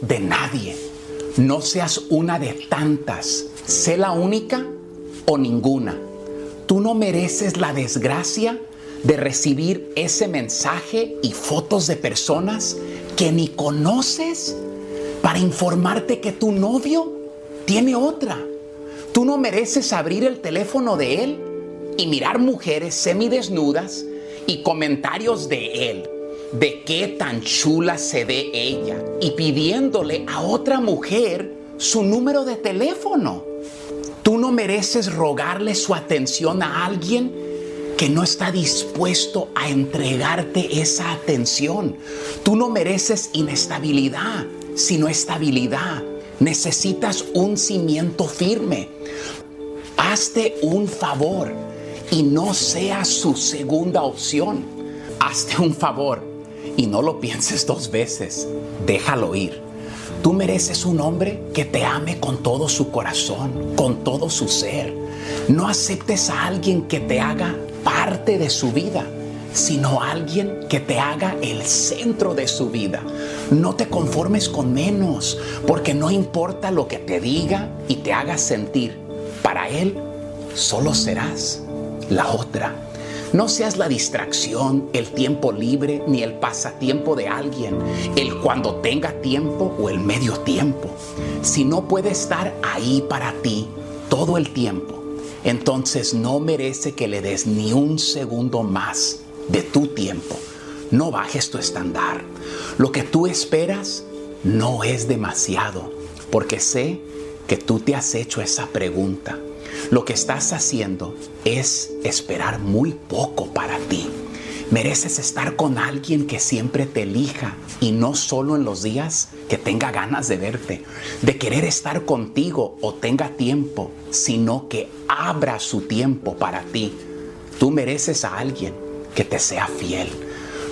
de nadie. No seas una de tantas. Sé la única o ninguna. Tú no mereces la desgracia de recibir ese mensaje y fotos de personas que ni conoces para informarte que tu novio tiene otra. Tú no mereces abrir el teléfono de él y mirar mujeres semidesnudas y comentarios de él, de qué tan chula se ve ella y pidiéndole a otra mujer su número de teléfono. Tú no mereces rogarle su atención a alguien que no está dispuesto a entregarte esa atención. Tú no mereces inestabilidad, sino estabilidad. Necesitas un cimiento firme. Hazte un favor y no seas su segunda opción. Hazte un favor y no lo pienses dos veces. Déjalo ir. Tú mereces un hombre que te ame con todo su corazón, con todo su ser. No aceptes a alguien que te haga parte de su vida, sino a alguien que te haga el centro de su vida. No te conformes con menos, porque no importa lo que te diga y te haga sentir. Para él solo serás la otra. No seas la distracción, el tiempo libre, ni el pasatiempo de alguien, el cuando tenga tiempo o el medio tiempo. Si no puede estar ahí para ti todo el tiempo, entonces no merece que le des ni un segundo más de tu tiempo. No bajes tu estándar. Lo que tú esperas no es demasiado, porque sé que tú te has hecho esa pregunta. Lo que estás haciendo es esperar muy poco para ti. Mereces estar con alguien que siempre te elija y no solo en los días que tenga ganas de verte, de querer estar contigo o tenga tiempo, sino que abra su tiempo para ti. Tú mereces a alguien que te sea fiel.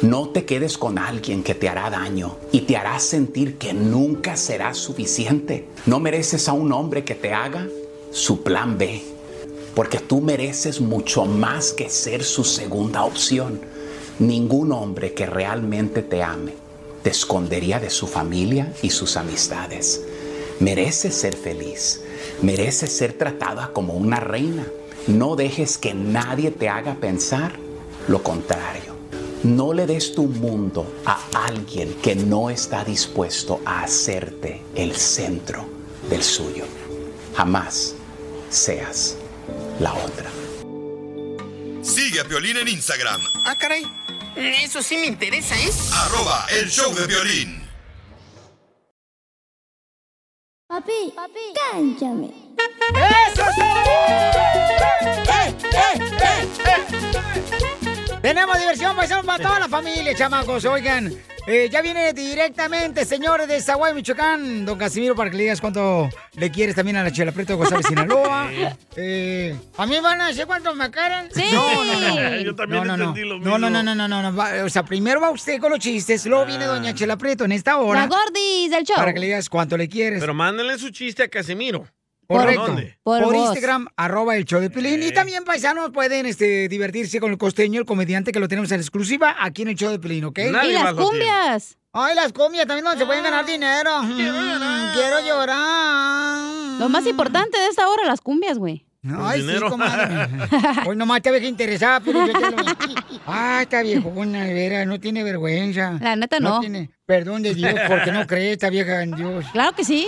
No te quedes con alguien que te hará daño y te hará sentir que nunca será suficiente. No mereces a un hombre que te haga su plan B, porque tú mereces mucho más que ser su segunda opción. Ningún hombre que realmente te ame te escondería de su familia y sus amistades. Mereces ser feliz, mereces ser tratada como una reina. No dejes que nadie te haga pensar lo contrario. No le des tu mundo a alguien que no está dispuesto a hacerte el centro del suyo. Jamás seas la otra. Sigue a Piolín en Instagram, Ah, caray. Eso sí me interesa, ¿eh? arroba el show de violín. Papi, papi, cánchame. ¡Eso ¡Eh, eh, eh, Tenemos diversión, paisanos, para toda la familia, chamacos. Oigan, Eh, ya viene directamente, señores de Zaguay, Michoacán. Don Casimiro, para que le digas cuánto le quieres también a la Chela Prieto de González, [laughs] Sinaloa. Eh, ¿A mí van a decir cuánto me quedan? Sí. No, no, no. [laughs] Yo también no, no, entendí no. lo No, no, mismo. no, no, no, no. Va- O sea, primero va usted con los chistes, luego viene Doña Chela Prieto en esta hora. La gordis del show. Para que le digas cuánto le quieres. Pero mándenle su chiste a Casimiro. Correcto. ¿Dónde? Por, Por. Instagram, arroba el show de Pelín. Y también, paisanos, pueden este, divertirse con el costeño, el comediante que lo tenemos en exclusiva aquí en el show de Pelín, ¿ok? y las cumbias. Ay, las cumbias también donde se pueden ganar dinero. Mm, Quiero llorar. Lo más importante de esta hora, las cumbias, güey. Ay, sí, comadre. [laughs] Hoy nomás te ves interesada, pero yo te lo... Ay, está viejona, de veras, no tiene vergüenza. La neta no. tiene perdón de Dios, porque no cree esta vieja en Dios. Claro que sí.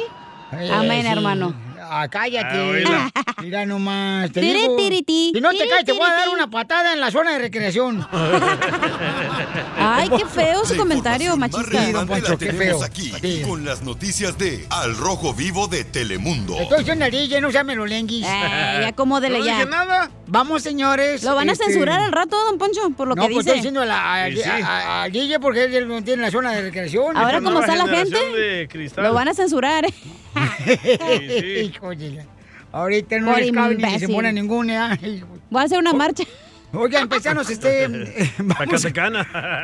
Ay, Amén, sí. hermano. Ah, cállate. Ah. Mira nomás. Te Tiri, digo, tiriti, si no te caes, te voy a dar una patada en la zona de recreación. [laughs] Ay, qué feo ese La comentario machista. relevante Poncho, qué feo. aquí Sí. con las noticias de Al Rojo Vivo de Telemundo. Estoy diciendo al DJ, no sean melolenguis. Eh, ya acomódele No ya. dije nada. Vamos, señores. Lo van a este, censurar al rato, don Poncho, por lo No, que pues estoy dice. diciendo a la- al Sí, sí. a- al DJ porque él no tiene la zona de recreación. Ahora, como está la gente. Lo van a censurar. [laughs] la- Ahorita no Por les cabe ni se muera ninguna. Ay, Voy a hacer una marcha. Oigan, paisanos, este... [laughs] eh, vamos,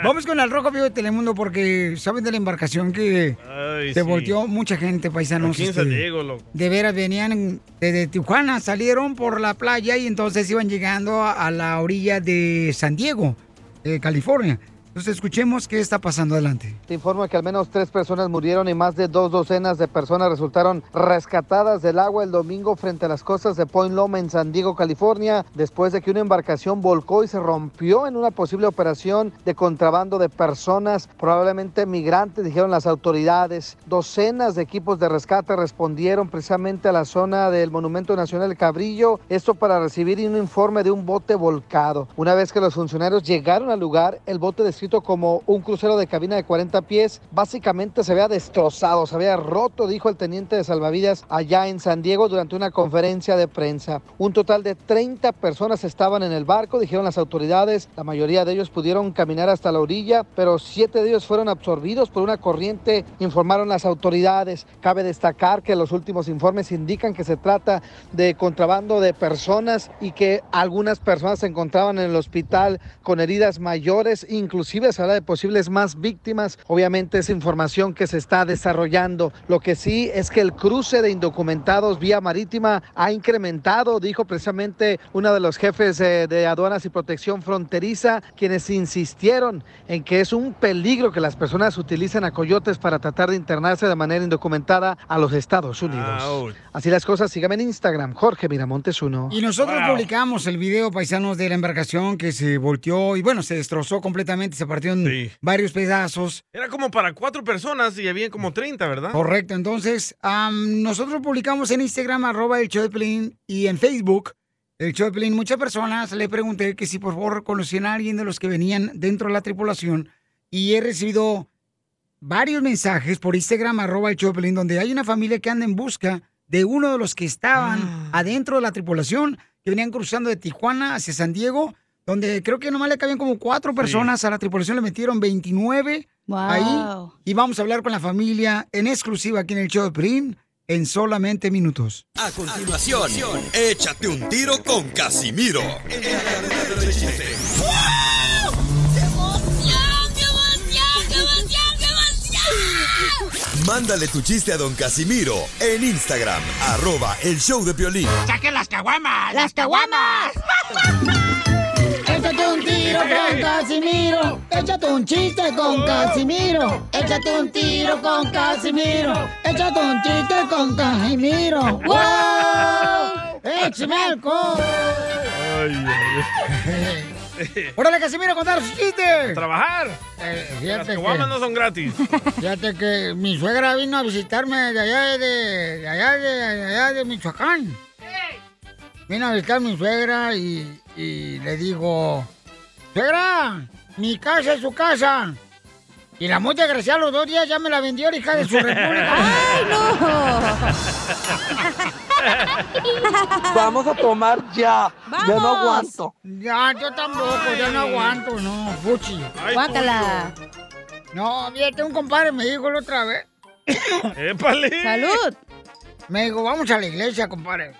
vamos con el Rojo Vivo de Telemundo porque saben de la embarcación que Ay, se sí. volteó mucha gente, paisanos. Aquí en este, San Diego, loco. de veras venían desde Tijuana, salieron por la playa y entonces iban llegando a, a la orilla de San Diego, eh, California. Entonces escuchemos qué está pasando adelante. Te informo que al menos tres personas murieron y más de dos docenas de personas resultaron rescatadas del agua el domingo frente a las costas de Point Loma en San Diego, California, después de que una embarcación volcó y se rompió en una posible operación de contrabando de personas, probablemente migrantes, dijeron las autoridades. Docenas de equipos de rescate respondieron precisamente a la zona del Monumento Nacional Cabrillo, esto para recibir un informe de un bote volcado. Una vez que los funcionarios llegaron al lugar, el bote descrito como un crucero de cabina de 40 pies, básicamente se había destrozado, se había roto, dijo el teniente de salvavidas allá en San Diego durante una conferencia de prensa. Un total de 30 personas estaban en el barco, dijeron las autoridades. La mayoría de ellos pudieron caminar hasta la orilla, pero siete de ellos fueron absorbidos por una corriente, informaron las autoridades. Cabe destacar que los últimos informes indican que se trata de contrabando de personas y que algunas personas se encontraban en el hospital con heridas mayores, inclusive se habla de posibles más víctimas. Obviamente es información que se está desarrollando. Lo que sí es que el cruce de indocumentados vía marítima ha incrementado, dijo precisamente uno de los jefes eh, de aduanas y protección fronteriza, quienes insistieron en que es un peligro que las personas utilicen a coyotes para tratar de internarse de manera indocumentada a los Estados Unidos. Ouch. Así las cosas, síganme en Instagram, Jorge Miramontes 1. Y nosotros publicamos el video, paisanos, de la embarcación que se volteó y bueno, se destrozó completamente, se partió en Sí. varios pedazos. Era como para cuatro personas y había como 30, ¿verdad? Correcto, entonces nosotros publicamos en Instagram arroba el show de Pelín y en Facebook el show de Pelín. Muchas personas le pregunté que si por favor conocían a alguien de los que venían dentro de la tripulación y he recibido varios mensajes por Instagram arroba el show de Pelín donde hay una familia que anda en busca de uno de los que estaban adentro de la tripulación que venían cruzando de Tijuana hacia San Diego donde creo que nomás le cabían como cuatro personas a la tripulación, le metieron 29 ahí. Y vamos a hablar con la familia en exclusiva aquí en el show de Pelín en solamente minutos. A continuación, échate un tiro con Casimiro. Mándale tu chiste a don Casimiro en Instagram, arroba el show de violín. ¡Saquen las caguamas! ¡Las caguamas! Tiro con Casimiro. Échate un chiste con Casimiro. Échate un tiro con Casimiro. Échate un chiste con Casimiro. ¡Wow! ¡Échame alcohol! ¡Órale, Casimiro, contar su chiste! ¡Trabajar! Eh, Las caguamas no son gratis. Fíjate que mi suegra vino a visitarme de allá de, de allá de, de allá de Michoacán. Vino a visitar mi suegra y, y le digo, suegra, mi casa es su casa. Y la muy desgraciada los dos días ya me la vendió, hija de su república. [laughs] ¡Ay, [laughs] Vamos a tomar ya. Ya no aguanto. Ya, yo tampoco, ya no aguanto, no, fuchi. Guácala. No, fíjate, un compadre me dijo la otra vez. [coughs] ¡Épale! ¡Salud! Me dijo, vamos a la iglesia, compadre.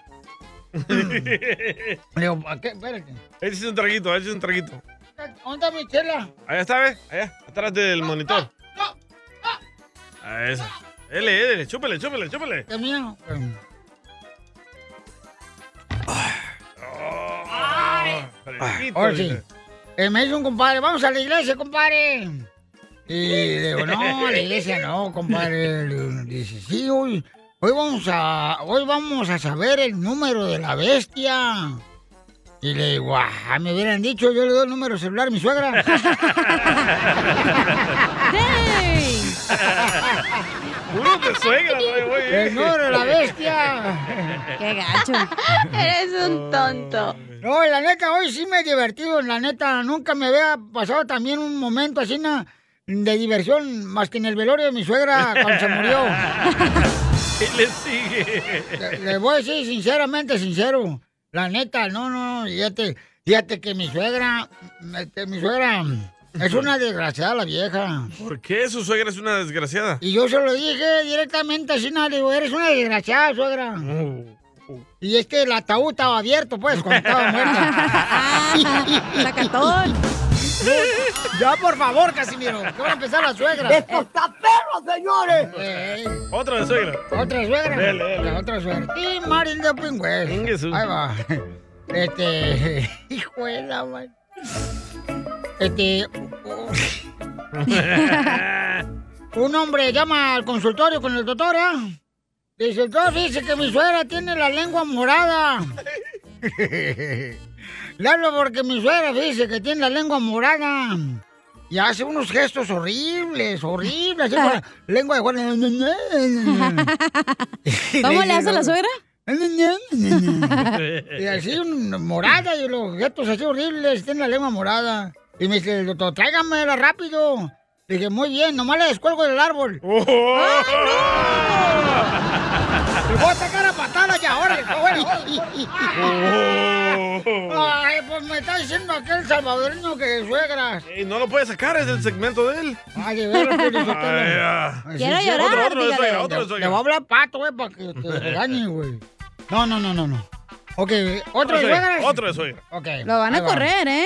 [laughs] Le digo, ¿para qué? Espérate. Échese un traguito, échese un traguito. ¿Dónde está mi chela? Allá está, ¿ves? Allá, atrás del monitor. A esa. Dele, dele, chúpele, chúpele, chúpele. ¿Qué? Fresquito, Ahora sí. Eh, me dice un compadre, vamos a la iglesia, compadre. Y le digo, no, a la iglesia no, compadre. Le Dice, sí, hoy, hoy vamos a, hoy vamos a saber el número de la bestia. Y le digo, ah, me hubieran dicho, yo le doy el número celular a mi suegra. [laughs] Puro de suegra, güey. El número de la bestia. Qué gacho. Eres un tonto. No, la neta, hoy sí me he divertido, la neta. Nunca me había pasado también un momento así na, de diversión, más que en el velorio de mi suegra cuando se murió. [laughs] Y le sigue. Le, le voy a decir sinceramente, sincero. La neta, no, no, fíjate, fíjate que mi suegra, este, mi suegra es una [laughs] desgraciada la vieja. ¿Por qué su suegra es una desgraciada? Y yo se lo dije directamente así, no, digo, eres una desgraciada, suegra. Y es que el ataúd estaba abierto, pues, cuando estaba [laughs] muerta. [laughs] Sacatón. [laughs] Ya, por favor, Casimiro, que van a empezar la suegra. ¡Esto está perro, señores! Otra de suegra. Otra suegra. Dele, dele. La otra suegra. Y Marín de Pingües. Ahí va. Este. [laughs] Hijo de la madre. Este. [laughs] Un hombre llama al consultorio con el doctor, ¿eh? Dice, el doctor dice que mi suegra tiene la lengua morada. Le hablo porque mi suegra dice que tiene la lengua morada. Y hace unos gestos horribles, horribles. así con la [laughs] lengua de Juan. [laughs] [laughs] ¿Cómo le hace la suegra? Y así, morada, y los gestos así horribles, tiene la lengua morada. Y me dice, doctor, tráigamela rápido. Le dije, muy bien, nomás la descuelgo del árbol. Oh. ¡Le voy a sacar a patadas ya, ahora! [laughs] Ay, pues me está diciendo aquel salvadoreño que suegras. Ey, no lo puede sacar, es el segmento de él. Ay, de veras. [laughs] Ay, Quiero sí, sí. llorar, Otro, otro suegra, otro de Le, suegra. le voy a hablar pato, güey, para que te [laughs] regañe, güey. No, no, no, no, no. Ok, ¿otro de suegra, suegras? otro de suegra. Ok. Lo van a correr, ¿eh?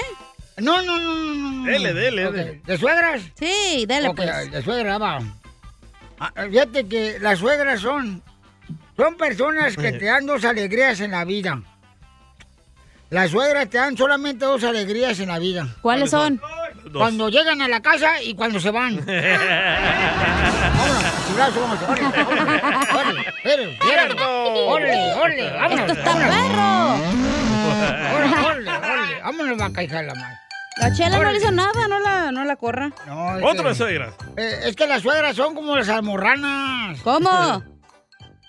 No, no, no, no, no. Dele, dele, Ok, dele. ¿De suegras? Sí, dale Ok, pues. de suegra, va. Ah, Fíjate que las suegras son, son personas que te dan dos alegrías en la vida. Las suegras te dan solamente dos alegrías en la vida. ¿Cuáles son? Dos. Cuando llegan a la casa y cuando se van. [laughs] Vámonos, vámonos, órale, órale, órale, órale, ¡Cierto! órale, órale, vámonos, ¡Esto está vámonos, perro! órale, órale, órale, vámonos, vaca, hija de la madre. La chela no le hizo nada, no la, no la corra. No, es que- de suegra. Eh, es que las suegras son como las almorranas. ¿Cómo? [laughs]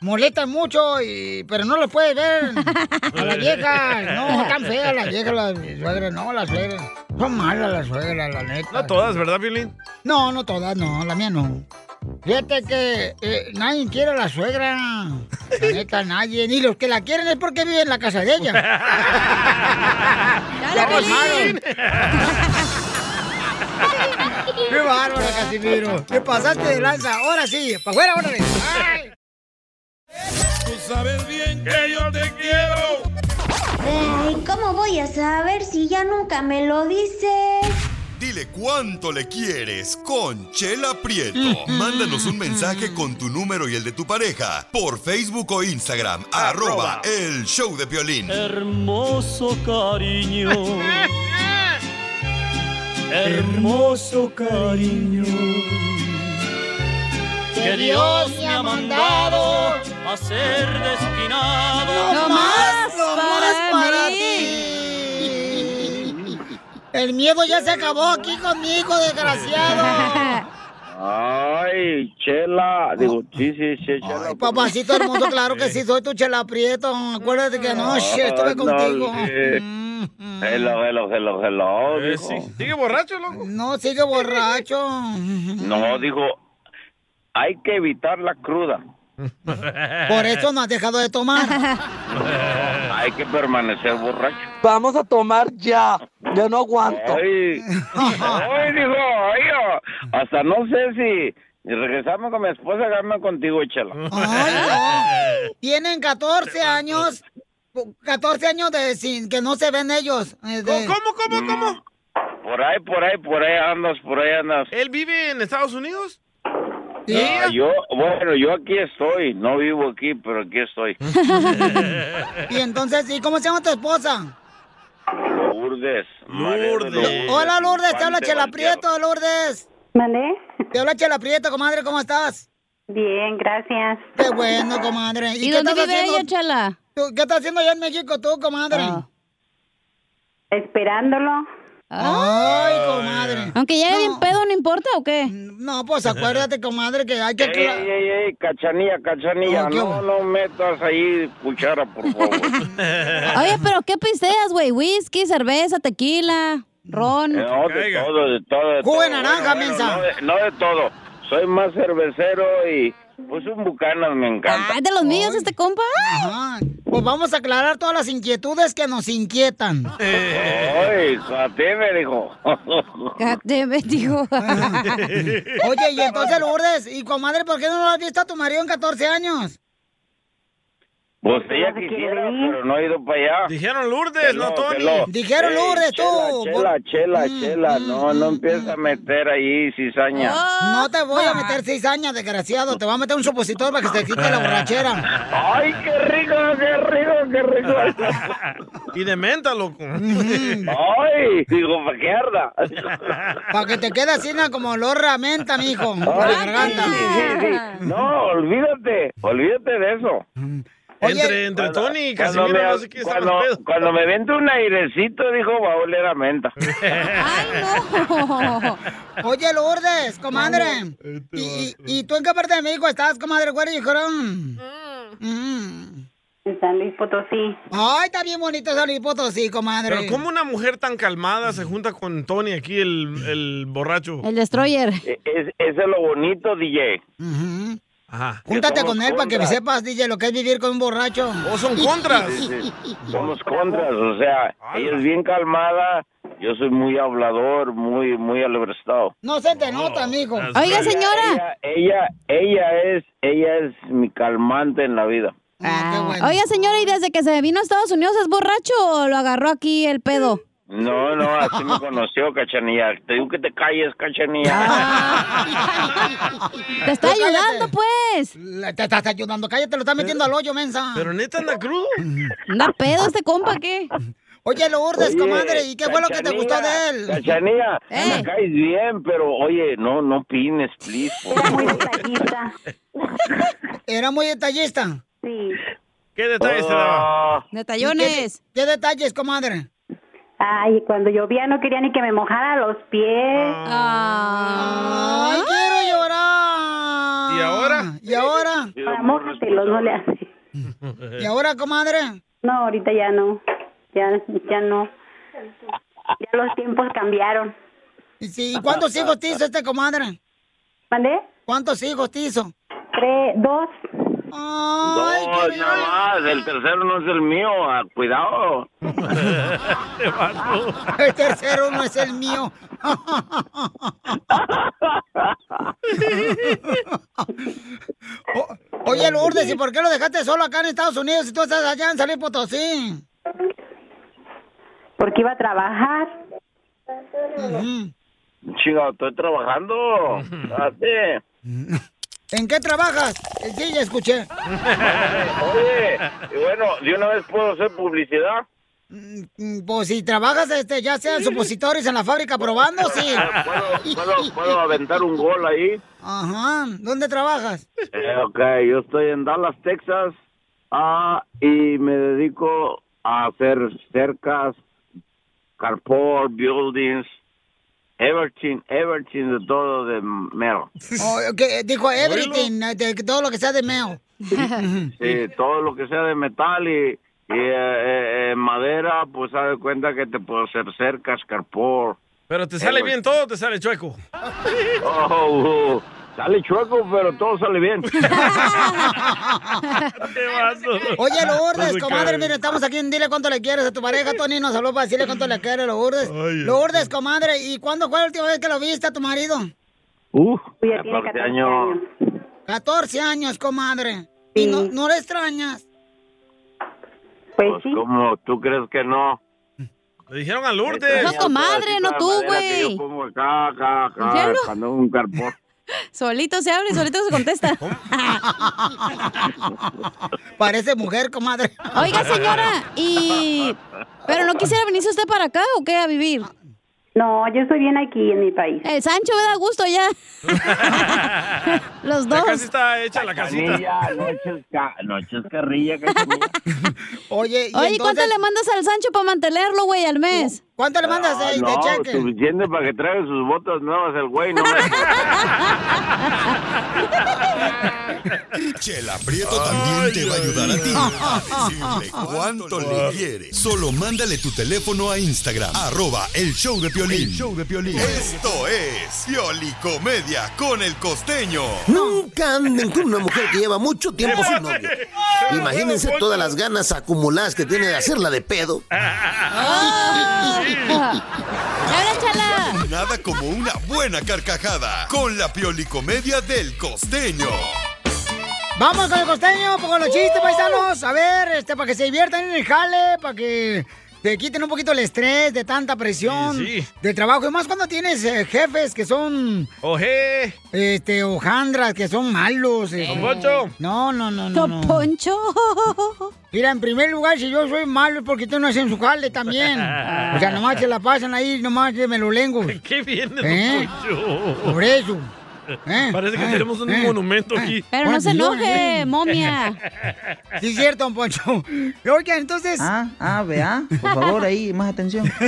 Molestan mucho, y, pero no lo puedes ver a las viejas. No, [laughs] están feas las viejas, las suegras. No, las suegras. Son malas las suegras, la neta. No todas, ¿verdad, Violín? No, no todas, no, la mía no. Fíjate que eh, nadie quiere a la suegra. La neta, nadie. Ni los que la quieren es porque viven en la casa de ella. [laughs] Pasaron. [laughs] ¡Qué bárbaro, Casimiro! ¿Qué pasaste de lanza? Ahora sí, para afuera, órale. ¡Ay! Tú sabes bien que yo te quiero. Ay, ¿cómo voy a saber si ya nunca me lo dices? Dile cuánto le quieres con Chela Prieto. [laughs] Mándanos un mensaje con tu número y el de tu pareja por Facebook o Instagram, arroba el show de violín. Hermoso cariño. Hermoso cariño. Que Dios me ha mandado a ser destinado. ¡No más, no más para ti! El miedo ya se acabó aquí conmigo, desgraciado. [laughs] Ay, Chela. Digo, sí, sí, sí, Chela. Ay, papacito hermoso, claro que sí, soy tu chela prieto. Acuérdate que anoche estuve Ah, no, contigo. sí. Hello, hello, hello, hello. Eh, sí. ¿Sigue borracho, loco? No, sigue borracho. No, dijo, hay que evitar la cruda. Por eso no has dejado de tomar. [laughs] Hay que permanecer borracho. Vamos a tomar ya. Yo no aguanto. Ay, ay, dijo, ay, hasta no sé si regresamos con mi esposa, agarrarme contigo, échala. Tienen 14 años. 14 años de sin que no se ven ellos. eh, de- ¿Cómo, cómo, cómo? Por ahí, por ahí, por ahí andas, por ahí andas. ¿Él vive en Estados Unidos? Ah, yo, bueno, yo aquí estoy, no vivo aquí, pero aquí estoy. [laughs] Y entonces, ¿y cómo se llama tu esposa? Lourdes. Lourdes. Hola, Lourdes, te habla Chela Prieto, Lourdes. ¿Mandé? Te habla Chela Prieto, comadre, ¿cómo estás? Bien, gracias. Qué bueno, comadre. ¿Y dónde estás vive haciendo- ella, Chela? ¿Qué estás haciendo allá en México tú, comadre? Esperándolo. Ay, comadre. Aunque llegue bien pedo, ¿no importa o qué? No, pues acuérdate, comadre, que hay que... Ey, ey, ey, ey, cachanilla, cachanilla, no, no metas ahí cuchara, por favor. [laughs] Oye, pero ¿qué pisteas, güey? Whisky, cerveza, tequila, ron. Eh, No, de todo, de todo, de Jugo de todo. naranja, Bueno, mensa. No de, no de todo. Soy más cervecero y pues un bucanas me encanta. Ay, de los míos este compa. Ajá. Pues vamos a aclarar todas las inquietudes que nos inquietan. Ay, a ti me dijo. me [laughs] dijo. Oye, y entonces Lourdes, y comadre, ¿por qué no lo has visto a tu marido en 14 años? Pues ella quisiera, pero no he ido para allá. Dijeron Lourdes, no Tony. Dijeron Ey, Lourdes, tú. Chela, chela, Mm, chela, no, no empieza a meter ahí cizaña. No te voy a meter cizaña, desgraciado. Te voy a meter un supositor para que se te quite la borrachera. [laughs] Ay, qué rico, qué rico, qué rico. [laughs] Y de menta, loco. Ay, digo, ¿para qué arda? [laughs] Para que te quede así ¿no? como olor a menta, mijo. Por la garganta. sí, sí, sí. No, olvídate, olvídate de eso. Entre entre Tony y Cuando Casimiro, me, no sé quién está cuando, cuando me vente un airecito, dijo, va a oler a menta. [laughs] [laughs] Oye, Lourdes, comadre. ¿Y, y, y tú en qué parte de México estás, comadre? ¿Cuál dijeron? Mm. En San Luis Potosí. Ay, está bien bonito San Luis Potosí, comadre. Pero ¿cómo una mujer tan calmada se junta con Tony aquí, el, el borracho? El destroyer. E- Es, eso es lo bonito, DJ. Ajá. Júntate con él para que sepas, DJ, lo que es vivir con un borracho. ¿O son contras? [laughs] Sí, sí. Somos contras, o sea, ella es bien calmada, yo soy muy hablador, muy, muy alebrestado. No se te nota, mijo. Oiga, señora. Ella, ella, ella es, ella es mi calmante en la vida. Oiga, señora, ¿y desde que se vino a Estados Unidos es borracho o lo agarró aquí el pedo? No, no, así me conoció, Cachanilla. Te digo que te calles, Cachanilla. Ah. [laughs] Te está ayudando, pues. Te estás ayudando. Cállate, lo estás metiendo al hoyo, mensa. Pero neta anda crudo. Anda pedo este compa, ¿qué? Oye, Lourdes, Oye, comadre, ¿y qué fue lo que te gustó de él? Cachanilla, Eh. me caes bien, pero oye, no, no pines, please. por favor. ¿Era muy detallista? Sí. ¿Qué detalles te daba? Detallones. ¿Qué, qué detalles, comadre? Ay, cuando llovía no quería ni que me mojara los pies. Ay, quiero llorar. ¿Y ahora? ¿Y ahora? Ahora mójatelos, no le hace. [laughs] ¿Y ahora, comadre? No, ahorita ya no. Ya, ya no. Ya los tiempos cambiaron. ¿Y sí, cuántos hijos te hizo este comadre? ¿Mandé? ¿Cuántos hijos te hizo? Tres, dos. Ay, No, nada más, el tercero no es el mío, ah, cuidado. [laughs] El tercero no es el mío. O- [laughs] oye, Lourdes, ¿y por qué lo dejaste solo acá en Estados Unidos si tú estás allá en San Luis Potosí? Porque iba a trabajar. Chico, estoy trabajando. [laughs] Así. ¿En qué trabajas? Eh, Sí, ya escuché. Oye, y bueno, de una vez puedo hacer publicidad. Mm, Pues si trabajas, este, ya sean supositorios en la fábrica probando, sí. ¿Puedo, puedo, puedo aventar un gol ahí? Ajá. ¿Dónde trabajas? Eh, ok, yo estoy en Dallas, Texas, ah, y me dedico a hacer cercas, carport, buildings, everything, everything de todo de metal. Oh, que dijo everything, eh, de todo lo que sea de meo. [laughs] Sí, todo lo que sea de metal y, y, eh, eh, eh, madera, pues haz de cuenta que te puedo hacer cercas, carport. Pero te sale bien todo, o te sale chueco. Oh, Sale chueco, pero todo sale bien. [laughs] Oye, Lourdes, comadre, mire, estamos aquí en Dile cuánto le quieres a tu pareja. Tony nos habló para decirle cuánto le quiere, Lourdes. Lourdes, comadre, ¿y cuándo fue la última vez que lo viste a tu marido? Uf, Ya tiene 14 14 años. 14 años, comadre. ¿Y no, no le extrañas? Pues ¿Cómo? ¿Tú crees que no? Le dijeron a Lourdes. No, comadre, no tú, güey. Yo pongo acá, acá, acá, cuando un carpón. Solito se abre y solito se contesta. [laughs] Parece mujer, comadre. Oiga, señora, y... ¿Pero no quisiera venirse usted para acá o qué a vivir? No, yo estoy bien aquí en mi país. El Sancho me da gusto ya. [laughs] Los Ya dos. casi está hecha la casita. Cachanilla, no eches, ca- no eches carrilla. [laughs] Oye, y Oye, ¿cuánto le mandas al Sancho para mantenerlo, güey, al mes? ¿Cuánto le mandas Ah, de, de no, cheque? suficiente para que traiga sus botas nuevas el güey, no me... [laughs] Chela Prieto también te va a ayudar a ti a decirle cuánto le quieres. Solo mándale tu teléfono a Instagram, arroba el show de Piolín. show de Esto es Piolicomedia con el costeño. Nunca anden con una mujer que lleva mucho tiempo sin novio. [laughs] Imagínense todas las ganas acumuladas que tiene de hacerla de pedo. [laughs] Nada como una buena carcajada con la Piolicomedia del costeño. Vamos con el costeño, con los chistes, paisanos. A ver, este, para que se diviertan en el jale, para que te quiten un poquito el estrés de tanta presión Sí, sí. de trabajo. Y más cuando tienes eh, jefes que son... Oje. Este, hojandras, que son malos. eh. Don Poncho. No, no, no, no. Don Poncho. Mira, en primer lugar, si yo soy malo es porque tú no hacen su jale también. O sea, nomás se la pasan ahí, nomás de melolengos. [laughs] ¿Qué viene, ¿Eh? Don Poncho? Por eso. ¿Eh? Parece que Eh, tenemos un eh, monumento eh. aquí. Pero no se enoje, momia. [laughs] Sí, es cierto, don Poncho. [laughs] Oigan, entonces... Ah, ah, vea. Por favor, ahí, más atención. [laughs]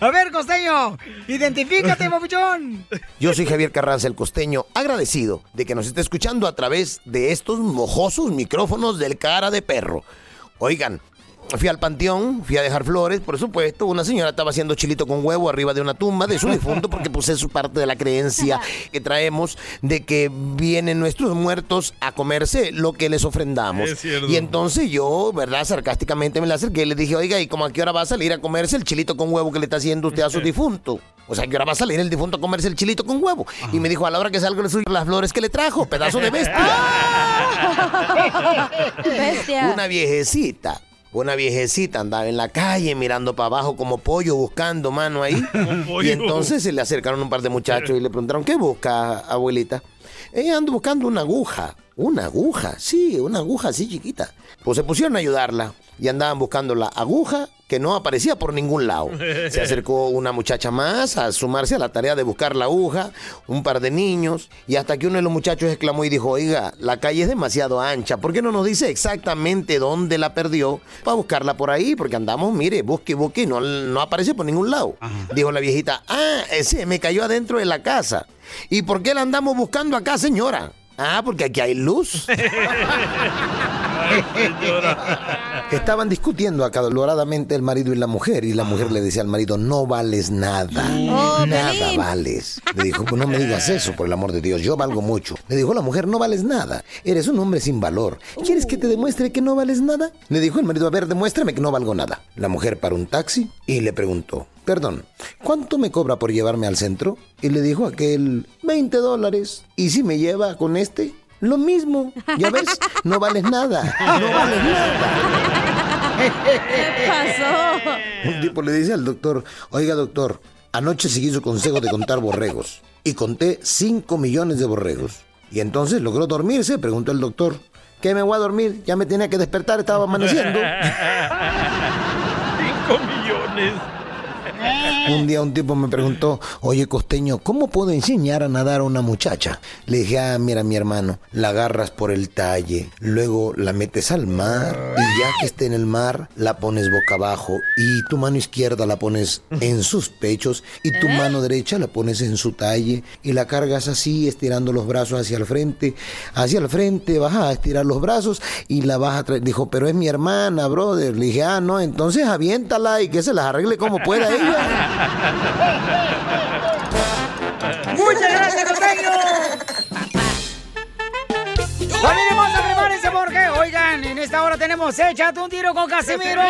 A ver, costeño, identifícate, papuchón. Yo soy Javier Carranza, el costeño, agradecido de que nos esté escuchando a través de estos mojosos micrófonos del cara de perro. Oigan, fui al panteón, fui a dejar flores, por supuesto. Una señora estaba haciendo chilito con huevo arriba de una tumba de su difunto porque pues es parte de la creencia que traemos de que vienen nuestros muertos a comerse lo que les ofrendamos. Es cierto. Y entonces yo, ¿verdad? Sarcásticamente me la acerqué y le dije, oiga, ¿y cómo a qué hora va a salir a comerse el chilito con huevo que le está haciendo usted a su [laughs] difunto? O sea, ¿a qué hora va a salir el difunto a comerse el chilito con huevo? Y me dijo, a la hora que salga le suyo las flores que le trajo, pedazo de bestia. [laughs] Bestia. Una viejecita. Una viejecita andaba en la calle mirando para abajo como pollo buscando mano ahí. [laughs] Y entonces se le acercaron un par de muchachos y le preguntaron, ¿qué busca, abuelita? Ella ando buscando una aguja. Una aguja, sí, una aguja así chiquita. Pues se pusieron a ayudarla y andaban buscando la aguja que no aparecía por ningún lado. Se [laughs] acercó una muchacha más a sumarse a la tarea de buscar la aguja, un par de niños, y hasta que uno de los muchachos exclamó y dijo, oiga, la calle es demasiado ancha, ¿por qué no nos dice exactamente dónde la perdió para buscarla por ahí? Porque andamos, mire, busque, busque, y no, no aparece por ningún lado. Dijo la viejita, ah, ese me cayó adentro de la casa. ¿Y por qué la andamos buscando acá, señora? Ah, porque aquí hay luz. [laughs] Estaban discutiendo acaloradamente el marido y la mujer y la mujer le decía al marido, no vales nada, Oh, nada Pelín. vales. Le dijo, pues no me digas eso, por el amor de Dios, yo valgo mucho. Le dijo la mujer, no vales nada, eres un hombre sin valor. ¿Quieres que te demuestre que no vales nada? Le dijo el marido, a ver, demuéstrame que no valgo nada. La mujer paró un taxi y le preguntó, perdón, ¿cuánto me cobra por llevarme al centro? Y le dijo aquel, 20 dólares. ¿Y si me lleva con este? Lo mismo. Ya ves, no vales nada. No vales nada. ¿Qué [laughs] pasó? Un tipo le dice al doctor, oiga doctor, anoche seguí su consejo de contar borregos y conté 5 millones de borregos. Y entonces logró dormirse, preguntó el doctor, ¿qué me voy a dormir? Ya me tenía que despertar, estaba amaneciendo. [laughs] 5 millones. [laughs] Un día un tipo me preguntó, oye costeño, ¿cómo puedo enseñar a nadar a una muchacha? Le dije, ah, mira mi hermano, la agarras por el talle, luego la metes al mar y ya que esté en el mar, la pones boca abajo y tu mano izquierda la pones en sus pechos y tu mano derecha la pones en su talle y la cargas así, estirando los brazos hacia el frente, hacia el frente, vas a estirar los brazos y la vas a traer. Dijo, pero es mi hermana, brother. Le dije, ah, no, entonces aviéntala y que se las arregle como pueda ella. [laughs] ¡Muchas gracias, costeño! ¡Familia hermosa, prepárense porque, oigan, en esta hora tenemos Échate un tiro con Casimiro!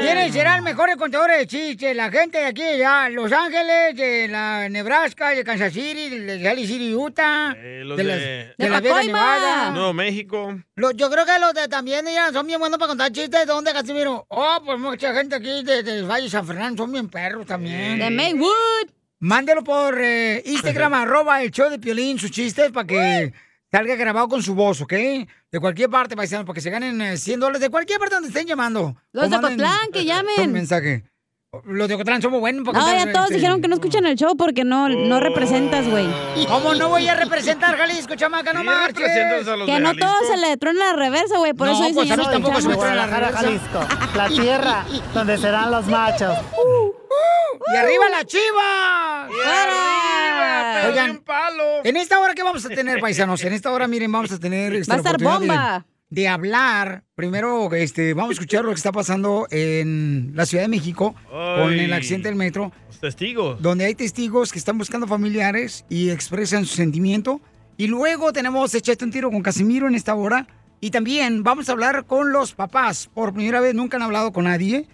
¿Quiénes serán mejores contadores de chistes? La gente de aquí, ya, Los Ángeles, de la Nebraska, de Kansas City, de Sally City, Utah. Eh, los de, de, las- de Las Vegas, Nevada. Nuevo México. Lo- yo creo que los de también ya, son bien buenos para contar chistes. ¿De dónde, Casimiro? Oh, pues mucha gente aquí de- del Valle de San Fernando son bien perros también. De Maywood. Mándelo por eh, Instagram, [laughs] arroba el show de Piolín, sus chistes, para que salga grabado con su voz, ¿ok? De cualquier parte, paisanos, para que se ganen eh, 100 dólares de cualquier parte donde estén llamando. Los de Ocotlán, que llamen. Un mensaje. Los de Ocotlán somos buenos. para No, ya todos este, dijeron que no escuchan el show porque no, no representas, güey. ¿Cómo no voy a representar Jalisco, chamaca? No marches. Que no todo se le truena la reversa, güey. Por No, eso dicen pues a mí no tampoco se me truena la Guadalajara, Jalisco, la tierra donde serán los machos. [laughs] ¡Y arriba la chiva! arriba, pero de un palo. En esta hora, ¿qué vamos a tener, paisanos? En esta hora, miren, vamos a tener... esta Va a estar oportunidad de- bomba. De, hablar. Primero, este, vamos a escuchar lo que está pasando en la Ciudad de México con el accidente del metro. Los testigos. Donde hay testigos que están buscando familiares y expresan su sentimiento. Y luego tenemos Echate un tiro con Casimiro en esta hora. Y también vamos a hablar con los papás. Por primera vez nunca han hablado con nadie.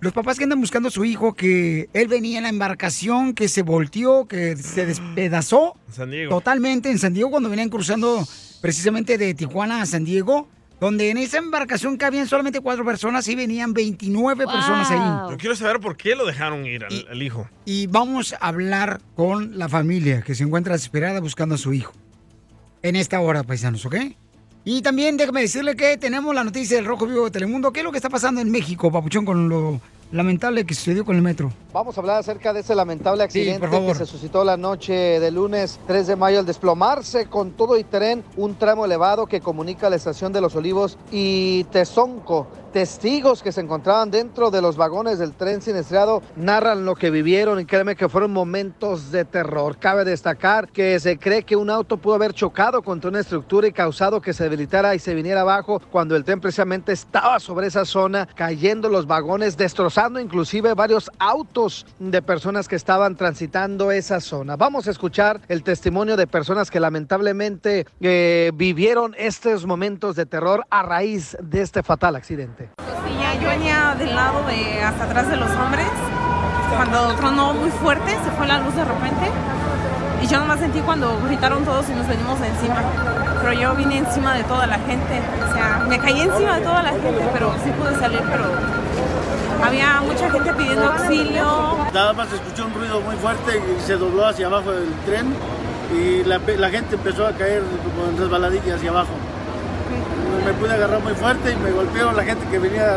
Los papás que andan buscando a su hijo, que él venía en la embarcación, que se volteó, que se despedazó San Diego. totalmente en San Diego cuando venían cruzando precisamente de Tijuana a San Diego, donde en esa embarcación cabían solamente cuatro personas y venían 29 personas ahí. Yo quiero saber por qué lo dejaron ir al, al hijo. Y vamos a hablar con la familia que se encuentra desesperada buscando a su hijo. En esta hora, paisanos, ¿ok? Y también déjame decirle que tenemos la noticia del Rojo Vivo de Telemundo. ¿Qué es lo que está pasando en México, Papuchón, con lo lamentable que sucedió con el metro? Vamos a hablar acerca de ese lamentable accidente que se suscitó la noche de lunes 3 de mayo al desplomarse con todo y tren un tramo elevado que comunica la estación de Los Olivos y Tezonco. Testigos que se encontraban dentro de los vagones del tren siniestrado narran lo que vivieron y créeme que fueron momentos de terror. Cabe destacar que se cree que un auto pudo haber chocado contra una estructura y causado que se debilitara y se viniera abajo cuando el tren precisamente estaba sobre esa zona, cayendo los vagones, destrozando inclusive varios autos de personas que estaban transitando esa zona. Vamos a escuchar el testimonio de personas que lamentablemente eh, vivieron estos momentos de terror a raíz de este fatal accidente. Sí, yo venía del lado de hasta atrás de los hombres. Cuando tronó muy fuerte, se fue la luz de repente. Y yo nomás sentí cuando gritaron todos y nos venimos encima. Pero yo vine encima de toda la gente. O sea, me caí encima de toda la gente, pero sí pude salir, pero había mucha gente pidiendo auxilio. Nada más escuchó un ruido muy fuerte y se dobló hacia abajo del tren y la, la gente empezó a caer como en resbaladilla hacia abajo. Me pude agarrar muy fuerte y me golpearon la gente que venía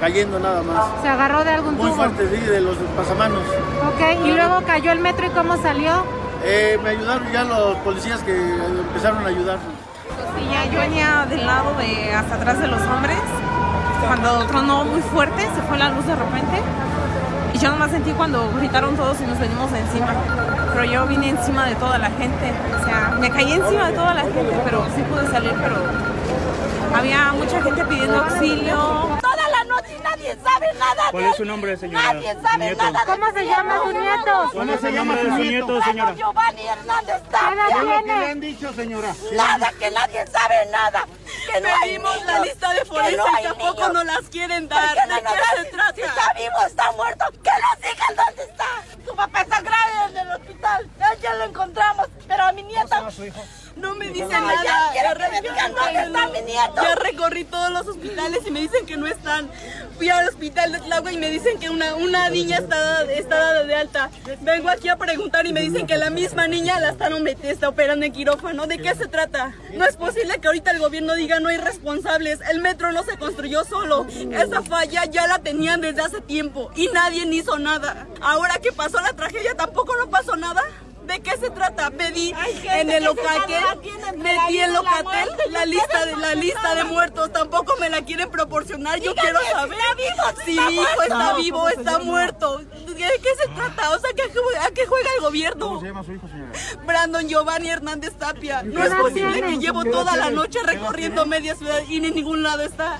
cayendo nada más. ¿Se agarró de algún Muy tubo? fuerte, sí, de los pasamanos. Ok, y luego cayó el metro y cómo salió. Eh, me ayudaron ya los policías que empezaron a ayudar. Sí, ya yo venía del lado de hasta atrás de los hombres. Cuando tronó muy fuerte, se fue la luz de repente. Y yo nomás sentí cuando gritaron todos y nos venimos de encima. Pero yo vine encima de toda la gente. O sea, me caí encima de toda la gente, pero sí pude salir, pero había mucha gente pidiendo auxilio. Toda la noche nadie sabe nada. ¿Cuál es su nombre, señora? Nadie sabe Nieto. nada. de ¿Cómo se llama su nieto? ¿Cómo se llama su nieto, señora? Giovanni Hernández ¿Qué Tapia. tiene? han dicho, señora? Nada, que nadie sabe nada. Que no hay Pedimos la niños, lista de que forense no hay y tampoco niños. nos las quieren ¿Por dar. qué no ¿De nos qué se trata? Si está vivo, está muerto, que nos digan dónde está. Su papá está grave en el hospital. Ya, ya lo encontramos, pero a mi nieta... No me dicen No, nada. ya quiero que me re- digan dónde está mi nieto. Ya recorrí todos los hospitales y me dicen que no están. Fui al hospital de Tlagua y me dicen que una, una niña está, está dada de alta. Vengo aquí a preguntar y me dicen que la misma niña la están está operando en quirófano. ¿De qué se trata? No es posible que ahorita el gobierno diga no hay responsables. El metro no se construyó solo. Esa falla ya la tenían desde hace tiempo y nadie hizo nada. Ahora que pasó la tragedia tampoco no pasó nada. ¿De qué se trata? Pedí en el locatel, metí en la locatel la ¿y lista de la lista de muertos. Tampoco me la quieren proporcionar. Yo quiero saber está vivo, si mi hijo está vivo o ¿cómo se está muerto. ¿De qué se trata? O sea, ¿qué- ¿a qué juega el gobierno? ¿Cómo se llama su hijo, señora? Brandon Giovanni Hernández Tapia. No es posible que llevo ¿Qué edad toda la noche ¿Qué edad recorriendo media ciudad y en ningún lado está.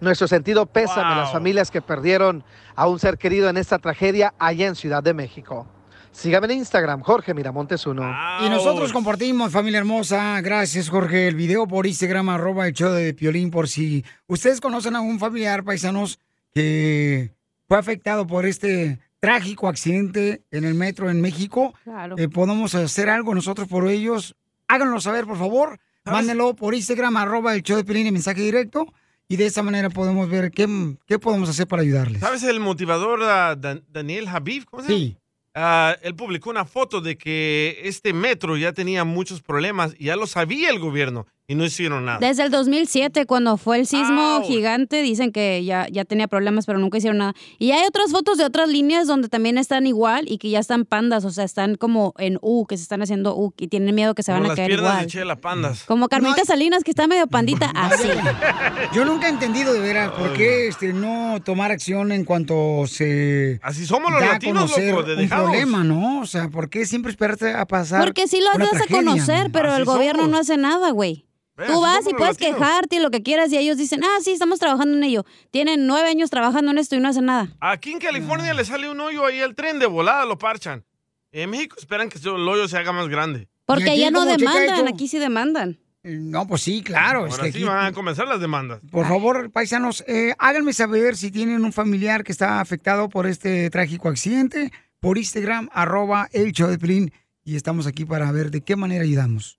Nuestro sentido pésame a las familias que perdieron a un ser querido en esta tragedia allá en Ciudad de México. Sígame en Instagram, Jorge Miramontes uno. Y nosotros compartimos, familia hermosa. Gracias, Jorge. El video por Instagram, arroba el show de Piolín, por si ustedes conocen a un familiar, paisanos, que fue afectado por este trágico accidente en el metro en México. Claro. Eh, podemos hacer algo nosotros por ellos. Háganlo saber, por favor. Mándenlo por Instagram, arroba el show de Piolín en mensaje directo. Y de esa manera podemos ver qué, qué podemos hacer para ayudarles. ¿Sabes el motivador ah, Dan- Daniel Habib? ¿Cómo se llama? Sí. Ah, él publicó una foto de que este metro ya tenía muchos problemas ya lo sabía el gobierno y no hicieron nada. Desde el 2007, cuando fue el sismo gigante, dicen que ya, ya tenía problemas, pero nunca hicieron nada. Y hay otras fotos de otras líneas donde también están igual y que ya están pandas, o sea, están como en U, que se están haciendo U y tienen miedo que se Como van a las caer piernas igual. de Chela Pandas. Como Carmelita Salinas, que está medio pandita, [laughs] así. Yo nunca he entendido de veras por qué este, no tomar acción en cuanto se Así somos los da a latinos, conocer loco, de un problema, ¿no? O sea, ¿por qué siempre esperarte a pasar? Porque sí lo das a conocer, pero Así el gobierno somos. no hace nada, güey. Tú vas y puedes latinos. quejarte y lo que quieras y ellos dicen, ah, sí, estamos trabajando en ello. Tienen nueve años trabajando en esto y no hacen nada. Aquí en California le sale un hoyo ahí al tren de volada, lo parchan. En México esperan que el hoyo se haga más grande. Porque allá no demandan, aquí sí demandan. No, pues sí, claro. es Ahora que sí aquí- van a comenzar las demandas. Por favor, paisanos, eh, háganme saber si tienen un familiar que está afectado por este trágico accidente por Instagram, arroba el show de Piolín, y estamos aquí para ver de qué manera ayudamos.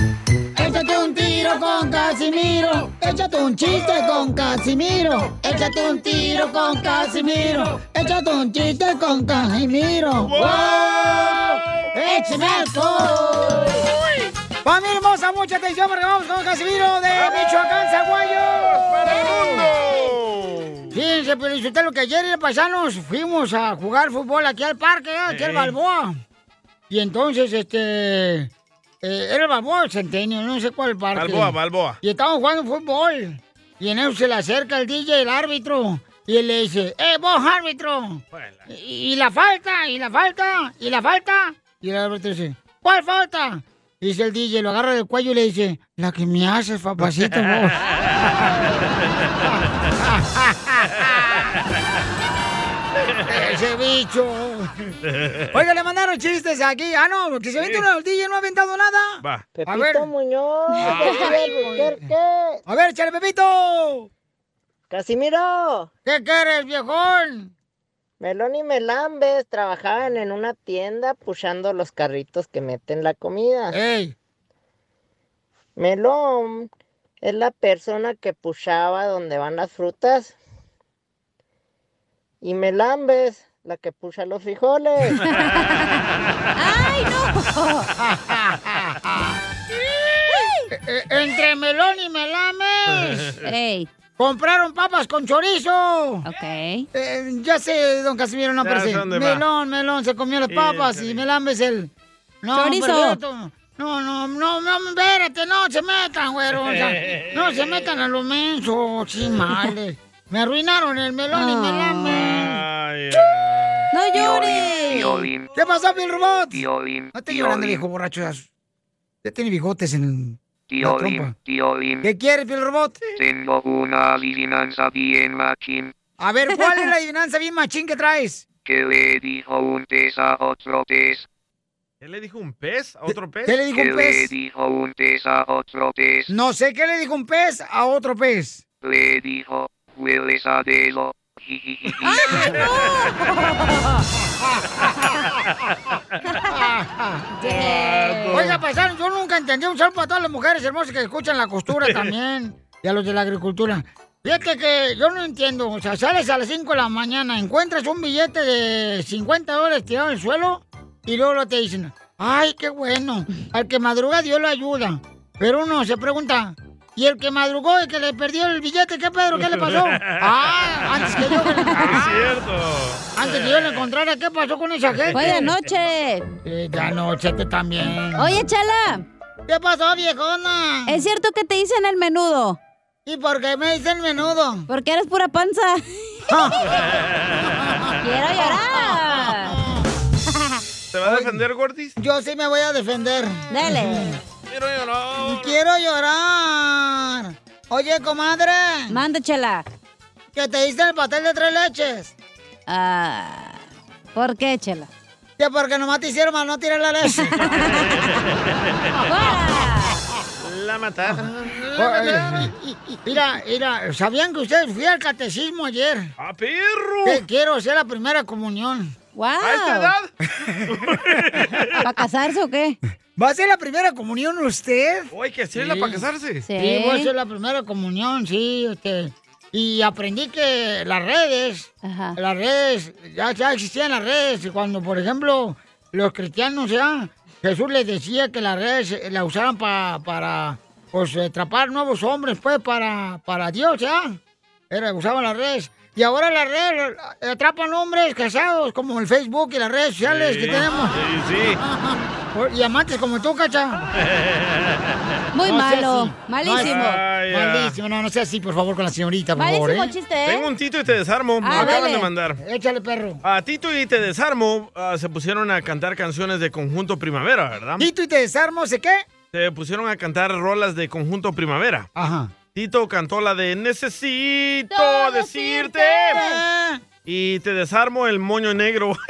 Échate un tiro con Casimiro. Échate un chiste con Casimiro. Échate un tiro con Casimiro. Échate un chiste con Casimiro. ¡Wow! ¡Échame! Familia hermosa, mucha atención porque vamos con Casimiro de Michoacán, Zaguayo. Fíjense, pero usted lo que ayer paisanos fuimos a jugar fútbol aquí al parque, ¿eh? aquí al. Balboa. Y entonces, este. Eh, era el Balboa el Centenio, no sé cuál parque. Balboa, Balboa. Y estábamos jugando fútbol. Y en eso se le acerca el DJ, el árbitro. Y él le dice, ¡eh, vos, árbitro! Y, y la falta, y la falta, y la falta. Y el árbitro dice, ¿cuál falta? Y dice el DJ, lo agarra del cuello y le dice, la que me haces, papacito, vos. [laughs] [laughs] Ese bicho. [laughs] Oiga, le mandaron chistes aquí. Ah, no, que se uno, el DJ no ha aventado nada. Va. A ver. Muñoz, Ay, ¿qué? A ver, échale, Pepito. Casimiro. ¿Qué quieres, viejón? Melón y Melambes trabajaban en una tienda puchando los carritos que meten la comida. ¡Ey! Melón es la persona que puchaba donde van las frutas. Y Melambes, la que pucha los frijoles. ¡Ay, no! [laughs] Eh, Entre melón y melames. Ey. Compraron papas con chorizo. Ok. ya sé, don Casimiro, no, va. Melón, melón, se comió las papas y melambes el... No, Chorizo. perfecto. No, no, no, no, espérate, no se metan, güero. o sea, no se metan a lo menso, chimales. Me arruinaron el melón y melambes. ¡No llores! ¿Qué pasó, Bill Robot? Piolín, No estés llorando, viejo borracho. Ya, tiene bigotes en la Piolín, trompa. Piolín, ¿Qué quieres, Bill Robot? tengo una adivinanza bien machín. A ver, ¿cuál es la adivinanza bien machín que traes? ¿Qué le dijo un pez a otro pez? ¿Qué le dijo un pez a otro pez? qué le dijo un ¿Qué pez? le dijo un pez a otro pez? No sé qué le dijo un pez a otro pez. Le dijo, hueles a dedo. Jijijiji. [laughs] Oiga, paisano, yo nunca entendí un saludo para todas las mujeres hermosas que escuchan la costura [laughs] también. Y a los de la agricultura. Fíjate que yo no entiendo. O sea, sales a las 5 de la mañana, encuentras un billete de 50 dólares tirado en el suelo y luego te dicen, ay, qué bueno. Al que madruga Dios lo ayuda. Pero uno se pregunta, ¿y el que madrugó y que le perdió el billete, qué Pedro? ¿Qué le pasó? [laughs] Ah, antes que yo... Es cierto. Antes que yo le encontrara, ¿qué pasó con esa gente? Fue de anoche. Eh, de anoche también. Oye, Chala. ¿Qué pasó, viejona? ¿Es cierto que te dicen el menudo? ¿Y por qué me dicen menudo? Porque eres pura panza. [laughs] Quiero llorar. ¿Se va a defender, Gordis? Yo sí me voy a defender. Dale. Quiero llorar. Quiero llorar. Oye, comadre. Manda, chela. Que te diste el pastel de tres leches. Ah, ¿Por qué, chela? Que porque nomás te hicieron mal no tirar la leche. [laughs] [laughs] La mataron. Mira, mira, ¿sabían que ustedes fui al catecismo ayer? ¡Ah, perro! Que quiero hacer la primera comunión. ¡Wow! ¿A esta edad? [laughs] ¿Para casarse o qué? ¿Va a ser la primera comunión usted? ¿O hay que hacerla para casarse? Sí. voy a hacer la primera comunión, sí. Este, y aprendí que las redes, las redes, ya, ya existían las redes. Y cuando, por ejemplo, los cristianos ya, Jesús les decía que las redes la usaran pa- para, pues, atrapar nuevos hombres, pues, para, para Dios, ya. Era, usaban las redes. Y ahora las redes atrapan hombres casados, como el Facebook y las redes sociales que tenemos. Sí, sí. Y amantes como tú, cacha. [laughs] Muy No malo, malísimo. Malísimo, no, no sea así, por favor, con la señorita, por Malísimo favor, ¿eh? chiste, ¿eh? Tengo un Tito y te desarmo. Me Ah, acaban dale. de mandar. Échale, perro. A Tito y te desarmo ah, se pusieron a cantar canciones de Conjunto Primavera, ¿verdad? Tito y te desarmo, ¿sé qué? Se pusieron a cantar rolas de Conjunto Primavera. Ajá. Tito cantó la de Necesito Todo decirte. decirte. Y te desarmo el moño negro. [laughs]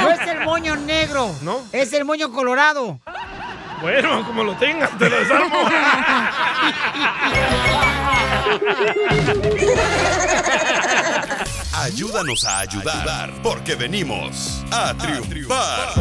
No es el moño negro. ¿No? Es el moño colorado. bueno, como lo tengas, te lo desarmo. Ayúdanos a ayudar, porque venimos a triunfar.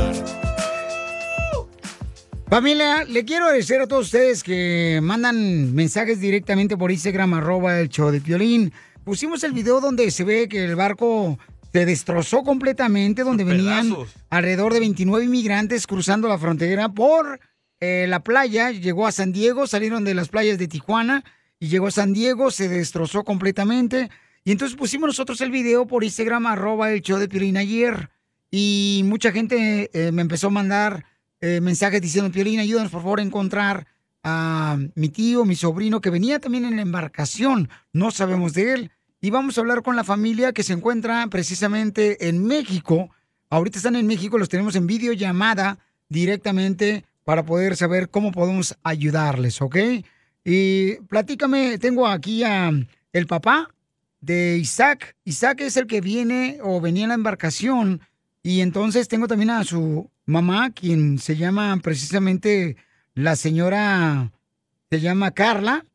Familia, le quiero agradecer a todos ustedes que mandan mensajes directamente por Instagram, arroba el show de Piolín. Pusimos el video donde se ve que el barco se destrozó completamente, donde venían alrededor de 29 inmigrantes cruzando la frontera por eh, la playa. Llegó a San Diego, salieron de las playas de Tijuana y llegó a San Diego, se destrozó completamente. Y entonces pusimos nosotros el video por Instagram, arroba el show de Piolín ayer. Y mucha gente eh, me empezó a mandar eh, mensajes diciendo, Piolín, ayúdanos por favor a encontrar a mi tío, mi sobrino, que venía también en la embarcación. No sabemos de él. Y vamos a hablar con la familia que se encuentra precisamente en México. Ahorita están en México, los tenemos en videollamada directamente para poder saber cómo podemos ayudarles, ¿ok? Y platícame, tengo aquí a el papá de Isaac. Isaac es el que viene o venía en la embarcación. Y entonces tengo también a su mamá, quien se llama precisamente la señora, se llama Carla.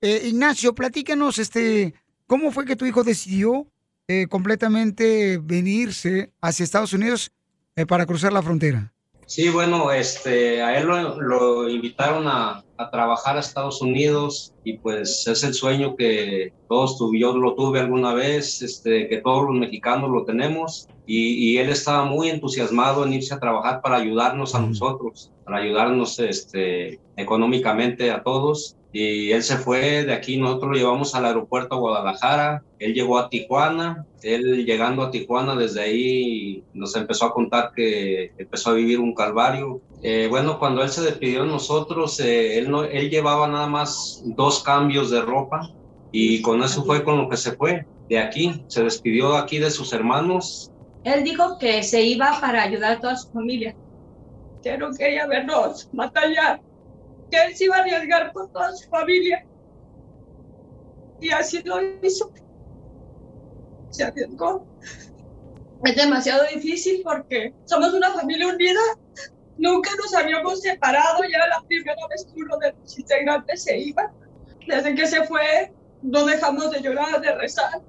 Eh, Ignacio, platícanos, este, ¿cómo fue que tu hijo decidió eh, completamente venirse hacia Estados Unidos eh, para cruzar la frontera? Sí, bueno, este, a él lo, lo invitaron a, a trabajar a Estados Unidos y pues es el sueño que todos tuve, yo lo tuve alguna vez, este, que todos los mexicanos lo tenemos y, y él estaba muy entusiasmado en irse a trabajar para ayudarnos a nosotros, para ayudarnos este, económicamente a todos. Y él se fue de aquí, nosotros lo llevamos al aeropuerto a Guadalajara, él llegó a Tijuana, él llegando a Tijuana desde ahí nos empezó a contar que empezó a vivir un calvario. Eh, bueno, cuando él se despidió de nosotros, eh, él, no, él llevaba nada más dos cambios de ropa y con eso fue con lo que se fue de aquí, se despidió aquí de sus hermanos. Él dijo que se iba para ayudar a toda su familia, que no quería vernos batallar, que él se iba a arriesgar por toda su familia. Y así lo hizo. Se arriesgó. Es demasiado difícil porque somos una familia unida. Nunca nos habíamos separado, ya la primera vez que uno de los integrantes se iba. Desde que se fue, no dejamos de llorar, de rezar.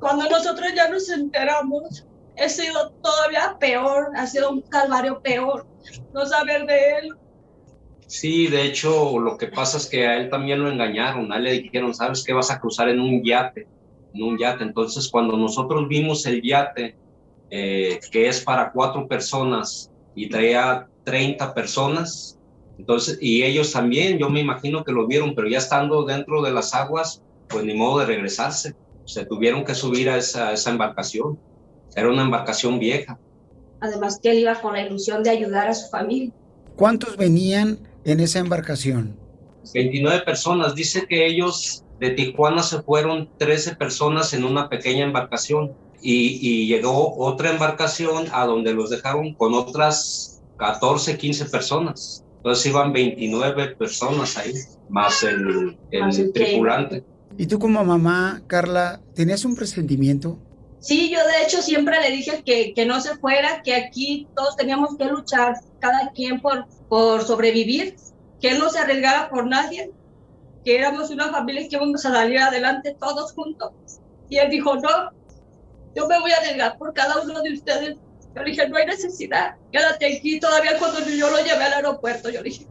Cuando nosotros ya nos enteramos, ha sido todavía peor, ha sido un calvario peor no saber de él. Sí, de hecho, lo que pasa es que a él también lo engañaron, a él le dijeron, ¿sabes qué? Vas a cruzar en un yate, en un yate. Entonces, cuando nosotros vimos el yate, eh, que es para cuatro personas y traía 30 personas, entonces, y ellos también, yo me imagino que lo vieron, pero ya estando dentro de las aguas, pues ni modo de regresarse. Se tuvieron que subir a esa, a esa embarcación. Era una embarcación vieja. Además que él iba con la ilusión de ayudar a su familia. ¿Cuántos venían en esa embarcación? 29 personas. Dice que ellos de Tijuana se fueron 13 personas en una pequeña embarcación y, y llegó otra embarcación a donde los dejaron con otras 14, 15 personas. Entonces iban 29 personas ahí, más el, el tripulante. ¿Y tú como mamá, Carla, tenías un presentimiento? Sí, yo de hecho siempre le dije que, que no se fuera, que aquí todos teníamos que luchar, cada quien por, por sobrevivir, que no se arriesgara por nadie, que éramos una familia que íbamos a salir adelante todos juntos. Y él dijo, no, yo me voy a arriesgar por cada uno de ustedes. Yo le dije, no hay necesidad, quédate aquí. Todavía cuando yo lo llevé al aeropuerto, yo le dije,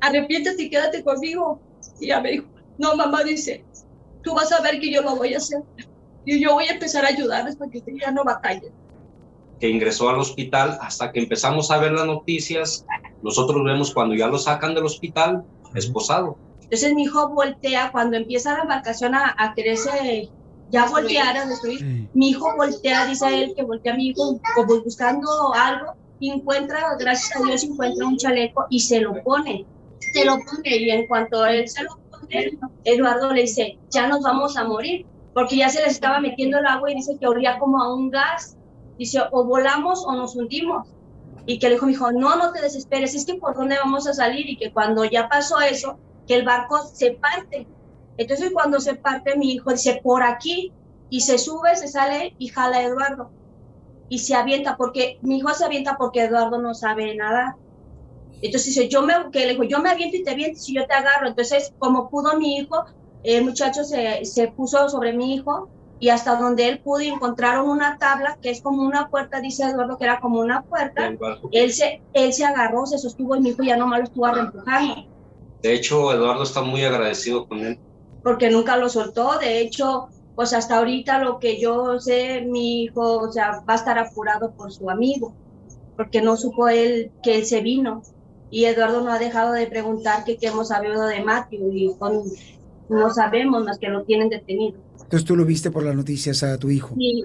arrepiéntete y quédate conmigo. Y ella me dijo, no, mamá dice, tú vas a ver que yo lo voy a hacer. Y yo voy a empezar a ayudarles para que ustedes ya no batallen. que ingresó al hospital hasta que empezamos a ver las noticias. Nosotros vemos cuando ya lo sacan del hospital, esposado. Entonces mi hijo voltea, cuando empieza la embarcación a, a quererse ya voltear, a destruir, mi hijo voltea, dice él que voltea a mi hijo como buscando algo, y encuentra, gracias a Dios, encuentra un chaleco y se lo pone. Se lo pone y en cuanto él se lo pone, Eduardo le dice, ya nos vamos a morir, porque ya se les estaba metiendo el agua y dice que olía como a un gas. Dice, o volamos o nos hundimos. Y que le dijo, mi hijo, no, no te desesperes, es que por dónde vamos a salir y que cuando ya pasó eso, que el barco se parte. Entonces cuando se parte mi hijo dice, por aquí, y se sube, se sale y jala a Eduardo. Y se avienta, porque mi hijo se avienta porque Eduardo no sabe nada. Entonces dice, yo me, que le dijo, yo me aviento y te avientes y yo te agarro. Entonces, como pudo mi hijo, el muchacho se, se puso sobre mi hijo y hasta donde él pudo encontraron una tabla que es como una puerta, dice Eduardo que era como una puerta. Él se, él se agarró, se sostuvo y mi hijo ya nomás lo estuvo reempujando. De hecho, Eduardo está muy agradecido con él. porque nunca lo soltó. De hecho, pues hasta ahorita lo que yo sé, mi hijo, o sea, va a estar apurado por su amigo, porque no supo él que él se vino. Y Eduardo no ha dejado de preguntar que qué hemos sabido de Matthew y con- no sabemos más que lo tienen detenido. Entonces tú lo viste por las noticias a tu hijo. Y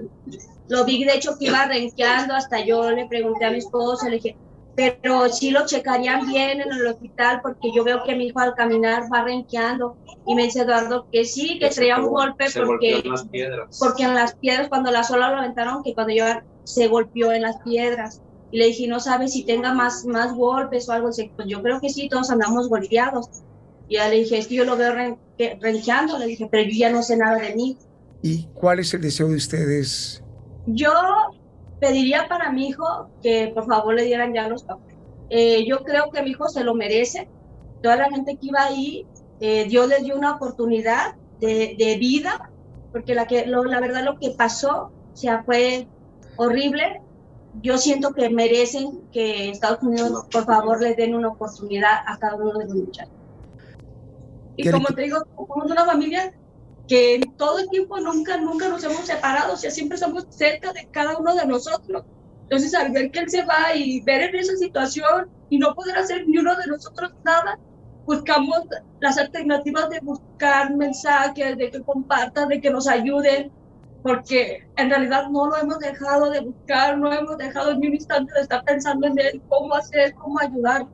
lo vi, de hecho, que iba renqueando, hasta yo le pregunté a mi esposo, le dije, pero sí lo checarían bien en el hospital porque yo veo que mi hijo al caminar va renqueando y me dice Eduardo que sí, que traía un golpe porque, en las piedras. porque en las piedras, cuando las olas lo aventaron, que cuando yo se golpeó en las piedras. Y le dije, no sabes si tenga más, más golpes o algo. Dice, pues yo creo que sí, todos andamos golpeados. Y ya le dije, es que yo lo veo renque- renqueando. Le dije, pero yo ya no sé nada de mí. ¿Y cuál es el deseo de ustedes? Yo pediría para mi hijo que por favor le dieran ya los papeles. Eh, yo creo que mi hijo se lo merece. Toda la gente que iba ahí, eh, Dios les dio una oportunidad de, de vida, porque la, que, lo- la verdad lo que pasó, o sea, fue horrible. Yo siento que merecen que Estados Unidos, por favor, les den una oportunidad a cada uno de los muchachos. Y ¿Qué le como te digo, somos una familia que en todo el tiempo nunca, nunca nos hemos separado, o sea, siempre estamos cerca de cada uno de nosotros. Entonces, al ver que él se va y ver en esa situación y no poder hacer ni uno de nosotros nada, buscamos las alternativas de buscar mensajes, de que compartan, de que nos ayuden, porque en realidad no lo hemos dejado de buscar, no hemos dejado ni un instante de estar pensando en él, cómo hacer, cómo ayudar.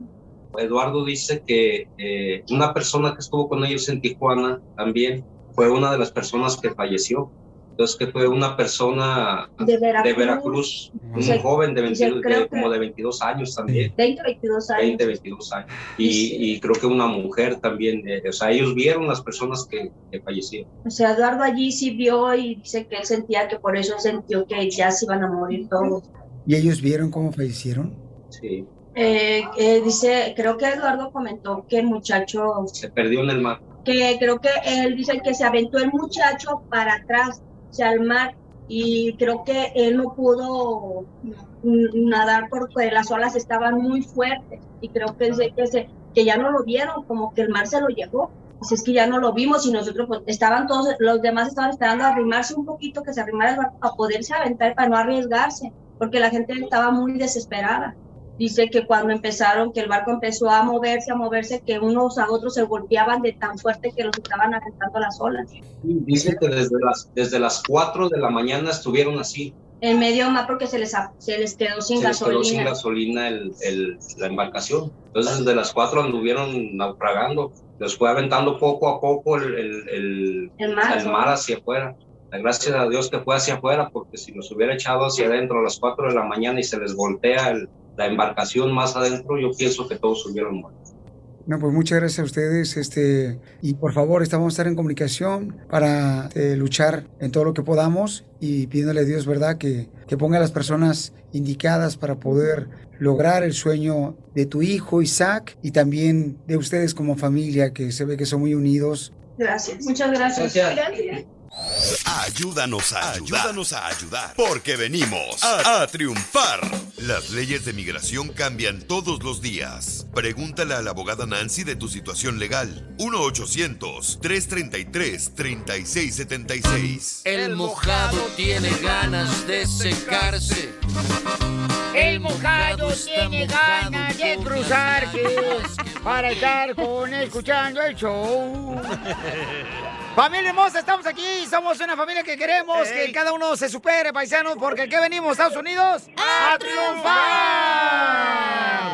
Eduardo dice que eh, una persona que estuvo con ellos en Tijuana también fue una de las personas que falleció. Entonces, que fue una persona De Veracruz. Veracruz, un joven de, dice, 22 creo de- que- como de 22 años también. 20, 22 años. 20, 22 años. Y, y creo que una mujer también. eh, o sea, ellos vieron las personas que, que fallecieron. O sea, Eduardo allí sí vio y dice que él sentía que por eso sintió que ya se iban a morir todos. ¿Y ellos vieron cómo fallecieron? Sí. Eh, eh, dice, creo que Eduardo comentó que el muchacho, Se perdió en el mar. que creo que él dice que se aventó el muchacho para atrás, o sea, al mar, y creo que él no pudo nadar porque las olas estaban muy fuertes, y creo que, que, se, que ya no lo vieron, como que el mar se lo llevó. Dice, es que ya no lo vimos y nosotros pues, estaban todos, los demás estaban esperando arrimarse un poquito, que se arrimara el barco para poderse aventar, para no arriesgarse, porque la gente estaba muy desesperada. Dice que cuando empezaron, que el barco empezó a moverse, a moverse, que unos a otros se golpeaban de tan fuerte que los estaban aventando las olas. Dice que desde las, desde las 4 de la mañana estuvieron así. En medio mar porque se les, se les quedó sin se les quedó sin gasolina. gasolina el, el- la embarcación. Entonces, desde las 4 anduvieron naufragando. los fue aventando poco a poco el, el, mar. mar hacia afuera. Gracias a Dios que fue hacia afuera, porque si los hubiera echado hacia adentro a las 4 de la mañana y se les voltea el- la embarcación más adentro, yo pienso que todos hubieran muerto. No, pues muchas gracias a ustedes, este, y por favor, estamos a estar en comunicación para eh, luchar en todo lo que podamos y pidiéndole a Dios, ¿verdad?, que, que ponga a las personas indicadas para poder lograr el sueño de tu hijo, Isaac, y también de ustedes como familia, que se ve que son muy unidos. Gracias. Muchas gracias. Gracias. Ayúdanos a ayudar. Ayúdanos a ayudar. Porque venimos a, a triunfar. Las leyes de migración cambian todos los días. Pregúntale a la abogada Nancy de tu situación legal. 1-800-333-3676. El mojado tiene ganas de secarse. El mojado tiene ganas de cruzarse para estar con escuchando el show. [laughs] Familia hermosa, estamos aquí. Somos una familia que queremos que cada uno se supere, paisanos, porque aquí venimos, Estados Unidos, a triunfar.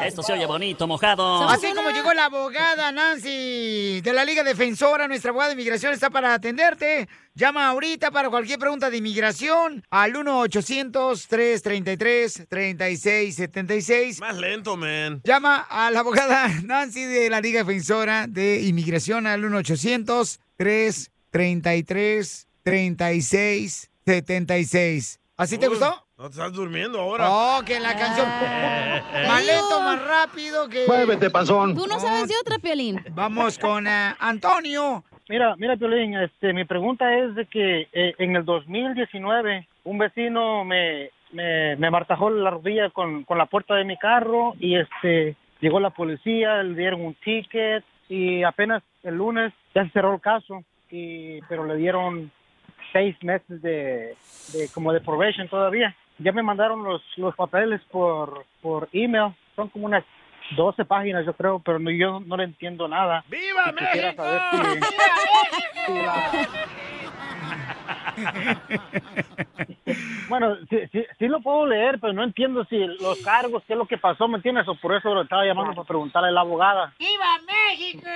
Esto se oye bonito, mojado. Así como llegó la abogada Nancy de la Liga Defensora, nuestra abogada de inmigración está para atenderte. Llama ahorita para cualquier pregunta de inmigración al 1-800-333-3676. Más lento, man. Llama a la abogada [laughs] Nancy de la Liga Defensora de Inmigración al 1-800-333-3676. ¿Así te Uy, gustó? No te estás durmiendo ahora. Oh, que la canción. [laughs] más lento, más rápido que. Muévete, panzón. Tú no sabes de otra, Piolín. Vamos con eh, Antonio. Mira, mira, Piolín, este, mi pregunta es de que eh, en el 2019 un vecino me, me, me martajó la rodilla con, con la puerta de mi carro y este llegó la policía, le dieron un ticket y apenas el lunes ya se cerró el caso, y, pero le dieron seis meses de, de como de probation todavía. Ya me mandaron los, los papeles por, por email, son como unas 12 páginas yo creo, pero no- yo no le entiendo nada. ¡Viva México! si la- [laughs] Bueno, sí, sí, sí lo puedo leer, pero no entiendo si los cargos, qué es lo que pasó, ¿me entiendes? O por eso lo estaba llamando para preguntarle a la abogada. ¡Viva México!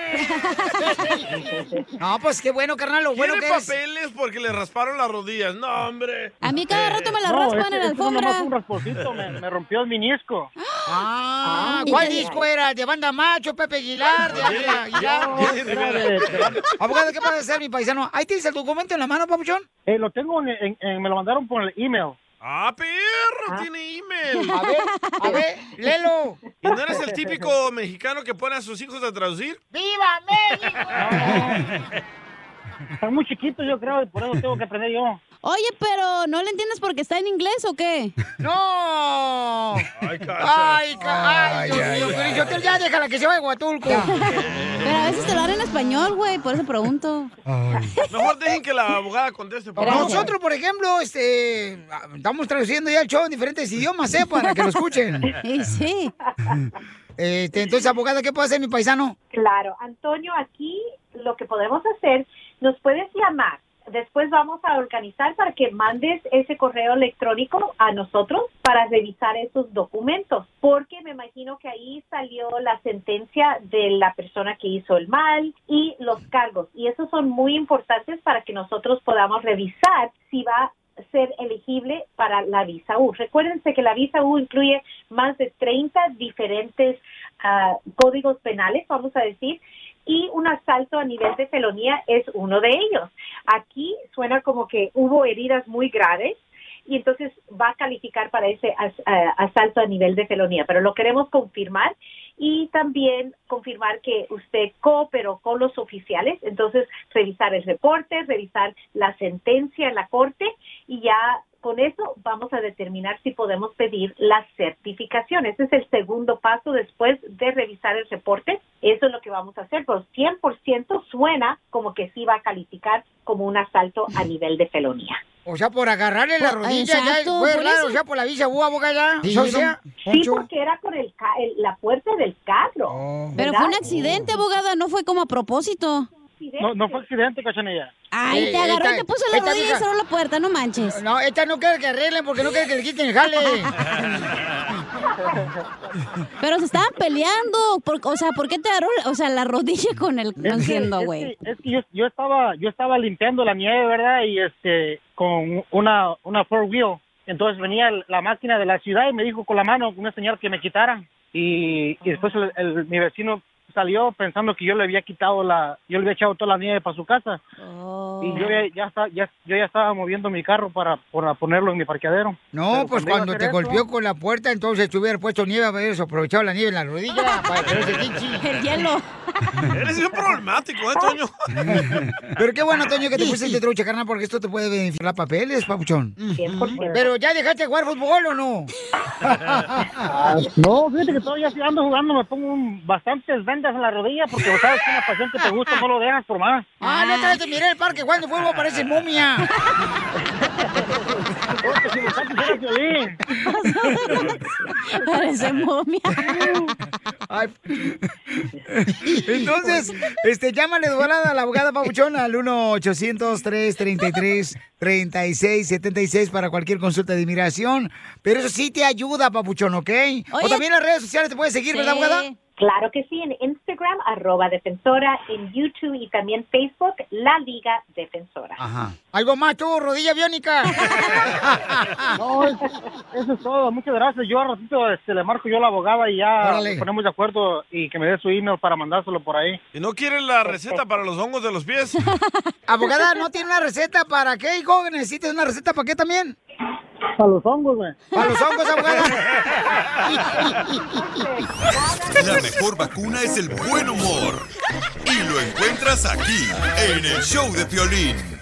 [laughs] no, pues qué bueno, carnal, lo bueno ¿Quiere que es. papeles porque le rasparon las rodillas? No, hombre. A mí cada rato me la No, raspan este- en la este alfombra. un rasponcito, me, me rompió el menisco. Ah, ¿y ¿cuál disco era? ¿De banda macho, Pepe Aguilar? ¿De Ángela Aguilar? Era de- de- Abogado, ¿qué puede hacer, mi paisano? ¿Ahí tienes el documento en la mano, papuchón? Eh, lo tengo, en, en- en- me lo mandaron por el email. ¡Ah, perro! Tiene email. A ver, a ver, léelo. ¿Y no eres el típico mexicano que pone a sus hijos a traducir? ¡Viva México! [laughs] Está muy chiquito, yo creo, y por eso tengo que aprender yo. Oye, pero ¿no le entiendes porque está en inglés o qué? ¡No! ¡Ay, ¡Ay, ca- ay, Dios! Pero yo te- ya déjala que se vaya a Huatulco. Pero a veces te lo hablan en español, güey, por eso pregunto. Mejor dejen que la abogada conteste. por. Nosotros, por ejemplo, este, estamos traduciendo ya el show en diferentes idiomas, ¿eh? Para que lo escuchen. [laughs] sí. Este, entonces, abogada, ¿qué puede hacer mi paisano? Claro, Antonio, aquí lo que podemos hacer, nos puedes llamar. Después vamos a organizar para que mandes ese correo electrónico a nosotros para revisar esos documentos, porque me imagino que ahí salió la sentencia de la persona que hizo el mal y los cargos, y esos son muy importantes para que nosotros podamos revisar si va a ser elegible para la visa U. Recuérdense que la visa U incluye más de 30 diferentes ah, códigos penales, vamos a decir, y un asalto a nivel de felonía es uno de ellos. Aquí suena como que hubo heridas muy graves y entonces va a calificar para ese as- ah, asalto a nivel de felonía, pero lo queremos confirmar y también confirmar que usted cooperó con los oficiales, entonces revisar el reporte, revisar la sentencia en la corte y ya con eso vamos a determinar si podemos pedir la certificación. Ese es el segundo paso después de revisar el reporte. Eso es lo que vamos a hacer, pero 100% suena como que sí va a calificar como un asalto a nivel de felonía. O sea, por agarrarle la rodilla, ya fue por raro, o sea, por la visa, ¿hubo abogada? Sí, porque era por el ca- el- la puerta del carro. Pero ¿verdad? fue un accidente, abogada, no fue como a propósito. No, no fue accidente, cachanilla. Ay, te agarró esta- y te puso la esta rodilla y cerró la puerta, no manches. No, esta no quiere que arreglen porque no quiere que le quiten el jale. [laughs] Pero se estaban peleando. por- o sea, ¿por qué te agarró o sea, la rodilla con el haciendo, es güey? que- Es que yo, yo estaba yo estaba limpiando la nieve, ¿verdad? Y este con una una four wheel. Entonces venía la máquina de la ciudad y me dijo con la mano una señal que me quitaran. Y, y después el- el- mi vecino salió pensando que yo le había quitado la yo le había echado toda la nieve para su casa. Y yo ya, ya, está- ya- yo ya estaba moviendo mi carro para, para ponerlo en mi parqueadero. No, Pero pues cuando te eso- golpeó con la puerta, entonces te hubiera puesto nieve, hubieras aprovechado la nieve en la rodilla [laughs] para que. El hielo. [laughs] Eres bien problemático, ¿eh, Toño? [laughs] Pero qué bueno, Toño, que te pusiste de trucha, carnal, porque esto te puede beneficiar papeles, papuchón. 100%. Pero ya dejaste de jugar fútbol o no? Ah, no, fíjate que todavía si ando jugando me pongo un- bastantes vendas en la rodilla porque vos sabes que una pasión que te gusta no lo dejas por más. Ah, no te miré en el parque jugando fútbol, [laughs] parece momia. Parece momia. Entonces, este, llámale de volada a la abogada Papuchón al 1-800-333-3676 para cualquier consulta de inmigración. Pero eso sí te ayuda, Papuchón, ¿ok? o también en las redes sociales te puedes seguir, ¿verdad, abogada? Claro que sí, en Instagram, arroba defensora, en YouTube y también Facebook, La Liga Defensora. Ajá. ¿Algo más tú, rodilla biónica? [laughs] No, eso, eso es todo. Muchas gracias. Yo a ratito este, le marco yo a la abogada y ya Órale. nos ponemos de acuerdo y que me dé su email para mandárselo por ahí. ¿Y no quieres la receta para los hongos de los pies? [laughs] Abogada, ¿no tiene una receta para qué, hijo? ¿Necesitas una receta para qué también? Para los hongos, güey. Para los hongos, abogada. La mejor vacuna es el buen humor. Y lo encuentras aquí, en el show de Piolín.